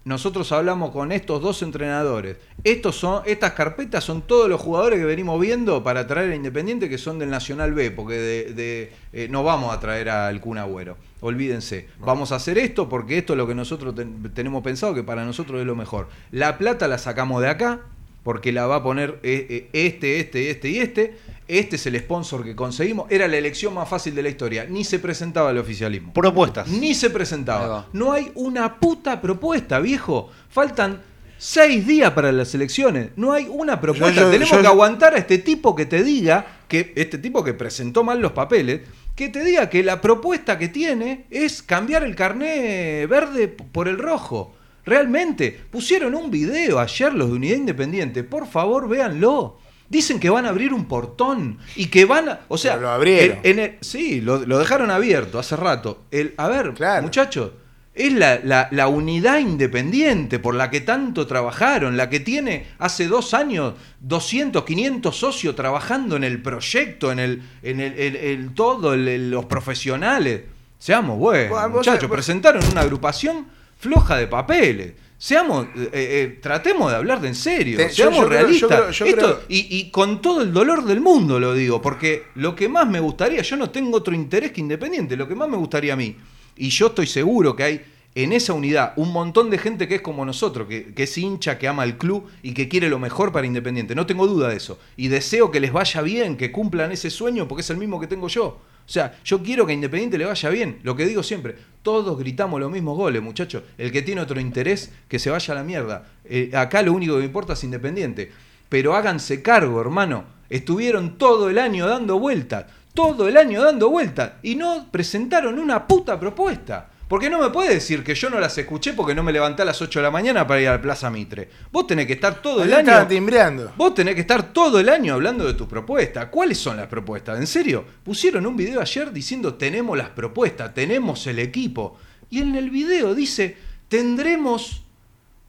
nosotros hablamos con estos dos entrenadores. Estos son, estas carpetas son todos los jugadores que venimos viendo para traer a Independiente que son del Nacional B, porque de, de- eh, no vamos a traer al Kun Agüero. Olvídense. Vamos a hacer esto porque esto es lo que nosotros ten- tenemos pensado que para nosotros es lo mejor. La plata la sacamos de acá, porque la va a poner eh, eh, este, este, este y este. Este es el sponsor que conseguimos. Era la elección más fácil de la historia. Ni se presentaba el oficialismo. Propuestas. Ni se presentaba. No hay una puta propuesta, viejo. Faltan seis días para las elecciones. No hay una propuesta. Yo- yo- Tenemos yo- que aguantar a este tipo que te diga, que este tipo que presentó mal los papeles, que te diga que la propuesta que tiene es cambiar el carné verde por el rojo. Realmente, pusieron un video ayer los de Unidad Independiente. Por favor, véanlo. Dicen que van a abrir un portón y que van a. O sea, Pero lo abrieron. en- en el- sí, lo, lo dejaron abierto hace rato. El, a ver, Claro. muchachos, es la, la- la unidad independiente por la que tanto trabajaron, la que tiene hace dos años 200, 500 socios trabajando en el proyecto, en el, en el, el- el todo, los profesionales. Seamos buenos, muchachos, presentaron una agrupación floja de papeles. Seamos, eh, eh, tratemos de hablar de en serio, Te- seamos yo creo- yo realistas. creo- yo Esto- creo- y, y con todo el dolor del mundo lo digo, porque lo que más me gustaría, yo no tengo otro interés que Independiente, lo que más me gustaría a mí, y yo estoy seguro que hay en esa unidad un montón de gente que es como nosotros, que, que es hincha, que ama el club y que quiere lo mejor para Independiente. No tengo duda de eso. Y deseo que les vaya bien, que cumplan ese sueño, porque es el mismo que tengo yo. O sea, yo quiero que a Independiente le vaya bien. Lo que digo siempre, todos gritamos los mismos goles, muchachos. El que tiene otro interés, que se vaya a la mierda. Eh, acá lo único que me importa es Independiente. Pero háganse cargo, hermano. Estuvieron todo el año dando vueltas. Todo el año dando vueltas. Y no presentaron una puta propuesta. Porque no me puede decir que yo no las escuché porque no me levanté a las 8 de la mañana para ir a la Plaza Mitre. Vos tenés que estar todo el año. timbreando. Vos tenés que estar todo el año hablando de tus propuestas. ¿Cuáles son las propuestas? ¿En serio? Pusieron un video ayer diciendo tenemos las propuestas, tenemos el equipo. Y en el video dice tendremos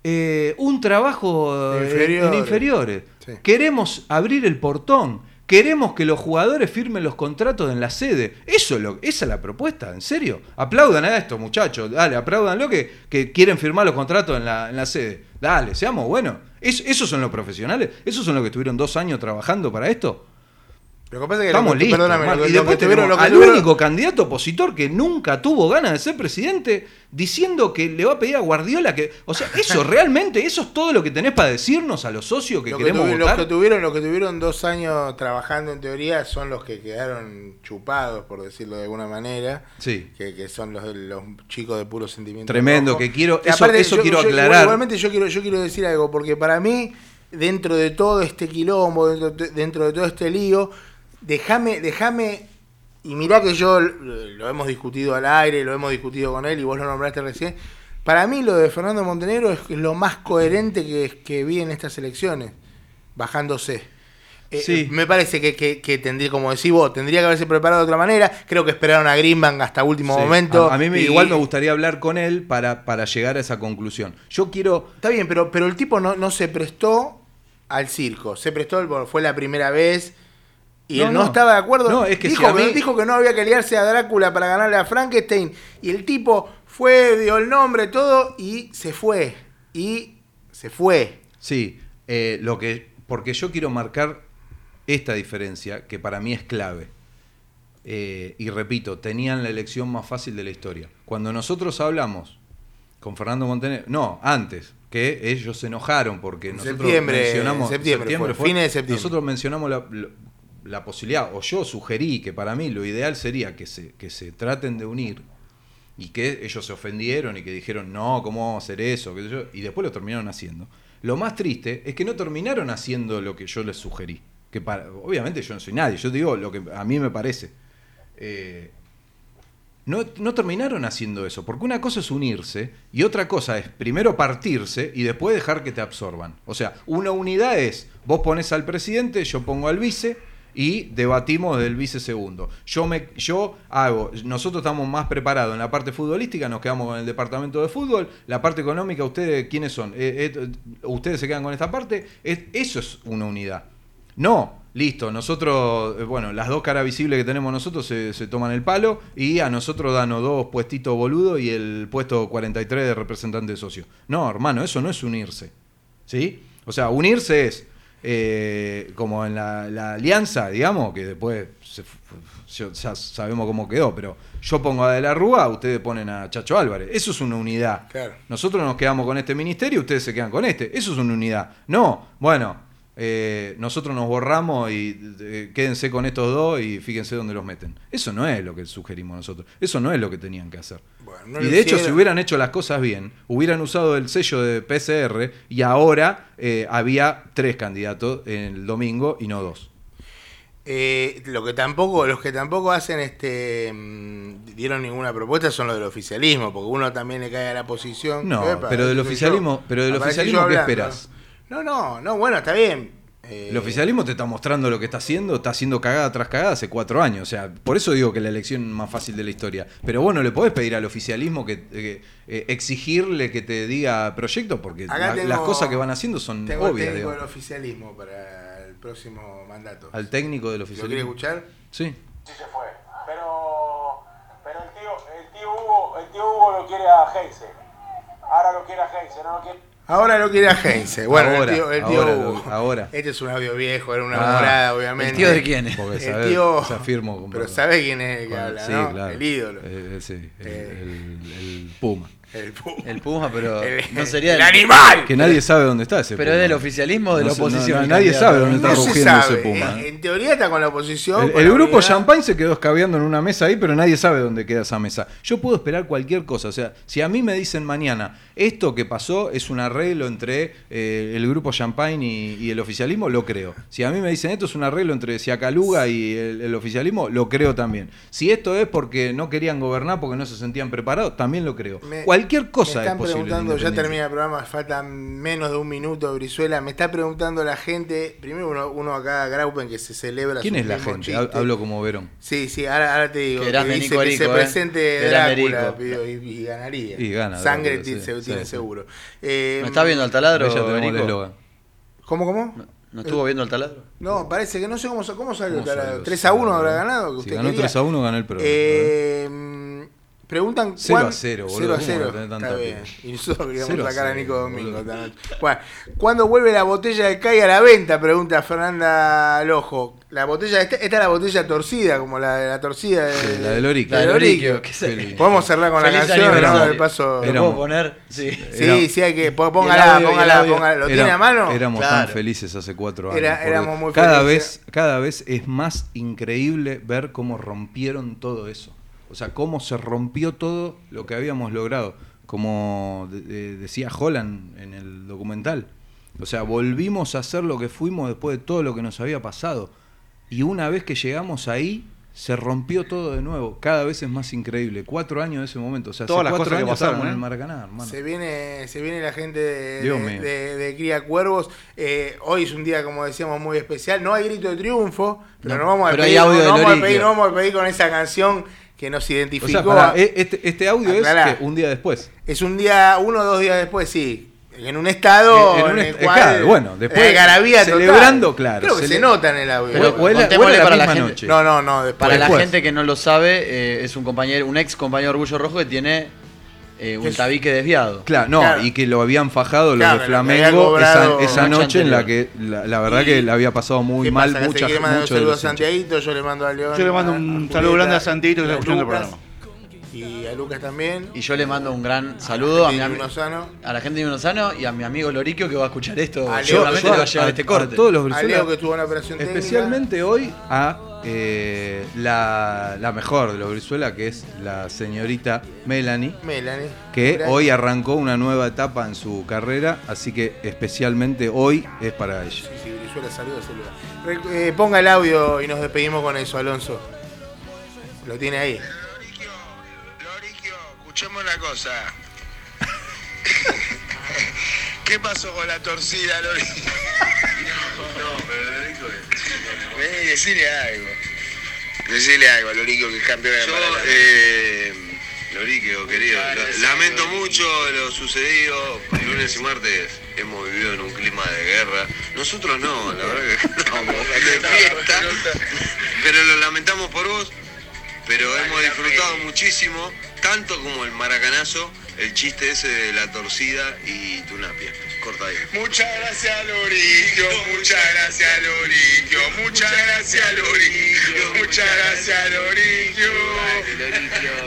eh, un trabajo eh, Inferiores. en inferiores. Sí. Queremos abrir el portón. Queremos que los jugadores firmen los contratos en la sede. Eso es lo, esa es la propuesta, ¿en serio? Aplaudan a esto, muchachos. Dale, aplaudanlo que, que quieren firmar los contratos en la, en la sede. Dale, seamos buenos. Es- ¿Esos son los profesionales? ¿Esos son los que estuvieron dos años trabajando para esto? Lo que pasa es que Estamos lo listos. perdóname, lo que- y después tuvieron- al tuvieron- único candidato opositor que nunca tuvo ganas de ser presidente diciendo que le va a pedir a Guardiola que... O sea, eso realmente, eso es todo lo que tenés para decirnos a los socios que lo que queremos tuvi- los votar. que tuvieron, los que tuvieron dos años trabajando en teoría son los que quedaron chupados, por decirlo de alguna manera. Sí. Que, que son los, los chicos de puro sentimiento. Tremendo, rojo. que quiero- Que eso- eso yo- quiero yo- aclarar. Igualmente yo quiero, yo quiero decir algo, porque para mí dentro de todo este quilombo, dentro, dentro de todo este lío, déjame, déjame, y mirá que yo lo hemos discutido al aire, lo hemos discutido con él y vos lo nombraste recién, para mí lo de Fernando Montenegro es lo más coherente que, que vi en estas elecciones, bajándose. Eh, Sí. Me parece que, que- que tendría, como decís vos, tendría que haberse preparado de otra manera. Creo que esperaron a Greenbank hasta último Sí. momento. A, a mí me, y- igual me gustaría hablar con él para, para llegar a esa conclusión. Yo quiero. Está bien, pero, pero el tipo no, no se prestó al circo. Se prestó, el- fue la primera vez. Y No, él no, no. estaba de acuerdo. No, es que dijo, si mí- dijo que no había que liarse a Drácula para ganarle a Frankenstein. Y el tipo fue, dio el nombre, todo, y se fue. Y se fue. Sí, eh, lo que. Porque yo quiero marcar esta diferencia que para mí es clave. Eh, y repito, tenían la elección más fácil de la historia. Cuando nosotros hablamos con Fernando Montenegro, no, antes, que ellos se enojaron porque nosotros septiembre, mencionamos. en septiembre fue, fines de septiembre. Nosotros mencionamos la, la- posibilidad, o yo sugerí que para mí lo ideal sería que se, que se traten de unir y que ellos se ofendieron y que dijeron, no, ¿cómo vamos a hacer eso? y después lo terminaron haciendo. Lo más triste es que no terminaron haciendo lo que yo les sugerí. Que para, obviamente yo no soy nadie, yo digo lo que a mí me parece. Eh, no, no terminaron haciendo eso, porque una cosa es unirse y otra cosa es primero partirse y después dejar que te absorban. O sea, una unidad es, vos pones al presidente, yo pongo al vice y debatimos del vice segundo. Yo, me, yo hago, nosotros estamos más preparados en la parte futbolística, nos quedamos con el departamento de fútbol, la parte económica, ustedes, ¿quiénes son? Eh, eh, ustedes se quedan con esta parte, Es- eso es una unidad. No, listo, nosotros, eh, bueno, las dos caras visibles que tenemos nosotros se, se toman el palo y a nosotros danos dos puestitos boludo y el puesto 43 de representante de socio. No, hermano, eso no es unirse. ¿Sí? O sea, unirse es eh, como en la, la alianza, digamos, que después se ya sabemos cómo quedó, pero yo pongo a De la Rúa, ustedes ponen a Chacho Álvarez. Eso es una unidad. Claro. Nosotros nos quedamos con este ministerio, ustedes se quedan con este. Eso es una unidad. No, bueno, eh, nosotros nos borramos y eh, quédense con estos dos y fíjense dónde los meten. Eso no es lo que sugerimos nosotros. Eso no es lo que tenían que hacer. Bueno, no y de hecho, si hubieran hecho las cosas bien, hubieran usado el sello de PCR y ahora eh, había tres candidatos el domingo y no dos. Eh, lo que tampoco, los que tampoco hacen este mm, dieron ninguna propuesta son los del oficialismo, porque uno también le cae a la posición. No, Epa, pero del yo. oficialismo, pero del oficialismo ¿qué esperas? No, no, no, bueno, está bien. Eh, El oficialismo te está mostrando lo que está haciendo, está haciendo cagada tras cagada hace cuatro años. O sea, por eso digo que la elección más fácil de la historia. Pero vos no le podés pedir al oficialismo que, que, eh, exigirle que te diga proyecto, porque Acá la- tengo- las cosas que van haciendo son Tengo obvias. técnico digamos. del oficialismo para el próximo mandato. Al técnico del ¿Lo quiere oficialismo. escuchar? Sí. Sí se fue. Pero, pero el, tío, el, tío Hugo, el tío Hugo lo quiere a Heinze. Ahora lo quiere a Heinze, no lo quiere. Ahora lo quiere a Heinze. Bueno, Ahora, el tío, el tío ahora, Hugo. ahora. Este es un audio viejo, era una Ah, morada, obviamente. ¿El tío de quién es? Porque El sabe- tío. o sea, firmo con- pero sabe quién es el que Bueno, habla, sí, ¿no? claro. El ídolo. Eh, eh, sí, el, Eh. el- el Puma. El Puma. El Puma, pero El- no sería el animal. Que nadie sabe dónde está ese Pero Puma. es del oficialismo o de No la no, oposición. no, nadie sabe dónde está rugiendo ese Puma. En, en teoría está con la oposición. El, con el la grupo. Champagne se quedó escabeando en una mesa ahí, pero nadie sabe dónde queda esa mesa. Yo puedo esperar cualquier cosa. O sea, si a mí me dicen mañana, esto que pasó es un arreglo entre eh, el grupo Champagne y, y el oficialismo, lo creo. Si a mí me dicen esto es un arreglo entre Siacaluga y el, el oficialismo, lo creo también. Si esto es porque no querían gobernar porque no se sentían preparados, también lo creo. Me- cualquier cosa me es están posible. preguntando, ya termina el programa, falta menos de un minuto, Brizuela. Me está preguntando la gente, primero uno, uno acá, Graupen, que se celebra ¿Quién su es la gente? chiste. Hablo como Verón. Sí, sí, ahora, ahora te digo. Que dice Nico que se Rico, ¿eh? presente grande Drácula pidió, y, y ganaría. Y gana, Sangre Drácula, tiene, sí, se- sí, tiene sí. seguro. Eh, ¿No está viendo al taladro, el. ¿Cómo, cómo? ¿No, no estuvo viendo al taladro? No, parece que no sé cómo, cómo salió. ¿Cómo salió? 3 a 1 habrá Sí, ganado. Que Si usted ganó quería. 3 a 1, ganó el programa. Eh, preguntan 0 a cuán- 0, boludo, 0 a ¿cómo 0. va a tener tanta Está bien. pena? Y nosotros queríamos 0 a sacar a 0, Nico Domingo. noche. Bueno, ¿cuándo vuelve la botella de CAI a la venta? Pregunta Fernanda Lojo. La botella, esta, esta es la botella torcida, como la de la torcida de, Sí, la del Oriquio. La del La Oriquio. Podemos cerrar con la Feliz canción, aniversario. ¿no? De paso. ¿Lo puedo poner? Sí. Sí, Era- sí, hay que. Póngala, audio, póngala, póngala. ¿Lo Era- tiene a mano? Éramos tan Claro. felices hace cuatro años. Era- éramos muy cada felices. Vez, cada vez es más increíble ver cómo rompieron todo eso. O sea, cómo se rompió todo lo que habíamos logrado. Como de- de- decía Holland en el documental. O sea, volvimos a ser lo que fuimos después de todo lo que nos había pasado. Y una vez que llegamos ahí, se rompió todo de nuevo. Cada vez es más increíble. Cuatro años de ese momento. O sea, Todas hace las cuatro cosas que años pasaron, en ¿eh? el Maracaná, hermano. Se viene, se viene la gente de, de- mío. de- de Cría Cuervos. Eh, hoy es un día, como decíamos, muy especial. No hay grito de triunfo, pero No, no, vamos a pero pedir, no de vamos a pedir, no vamos a pedir con esa canción que nos O identificó. sea, pará, a- e- este, este audio Aclará. es que un día después. Es un día, uno o dos días después, sí. En un estado En- en un en el est- cual. claro, bueno, después eh, algarabía total. celebrando, claro, Creo que se nota en el audio. Pero- o, la para la gente- noche. no, no, no. Después. Para la gente que no lo sabe, eh, es un compañero, un ex compañero de Orgullo Rojo que tiene eh, un tabique desviado. Claro, no, Claro. y que lo habían fajado Claro, los de Flamengo esa, esa noche en la que la, la verdad Y- que le había pasado muy ¿Qué mal pasa? Que mucha, un saludo a. Santiaguito, yo le mando a León. Yo le mando a- un a saludo grande a Santiaguito que a está escuchando el programa. Y a Lucas también. Y yo le mando un gran saludo a mi, Lozano. a la gente de Unosano y a mi amigo Loriquio que va a escuchar esto. A Leo, Seguramente yo- le va a llegar a- este a corte. todos los A Brizuela, Leo que estuvo en la operación técnica. especialmente hoy a eh, la, la mejor de los Brizuela, que es la señorita Melanie, Melanie. que Gracias. hoy arrancó una nueva etapa en su carrera, así que especialmente hoy es para ella. Sí, sí, Brizuela saluda, saluda. Re- eh, ponga el audio y nos despedimos con eso, Alonso. Lo tiene ahí. Loriquio, Loriquio, escuchemos una cosa. ¿Qué pasó con la torcida, Loriquio? No, pero Loriquio Vení, decile algo. Decile algo a Loriquio que es campeón de Yo, Maracaná. eh, Loriquio, querido, sí, lamento mucho lo sucedido. Lunes y martes hemos vivido en un clima de guerra. Nosotros no, la verdad que estamos de fiesta. Pero lo lamentamos por vos. Pero hemos disfrutado muchísimo, tanto como el maracanazo, el chiste ese de la torcida y Tunapia. Corta ahí. Muchas gracias, Loriquio. Muchas gracias, Loriquio. Muchas gracias, Loriquio. Muchas gracias, Loriquio.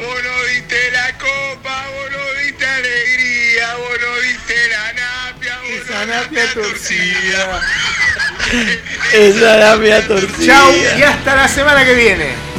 Vos no diste la copa, vos no diste alegría, vos no diste la napia, vos Esa no napia diste torcida. Esa mi torcida. Chau y hasta la semana que viene.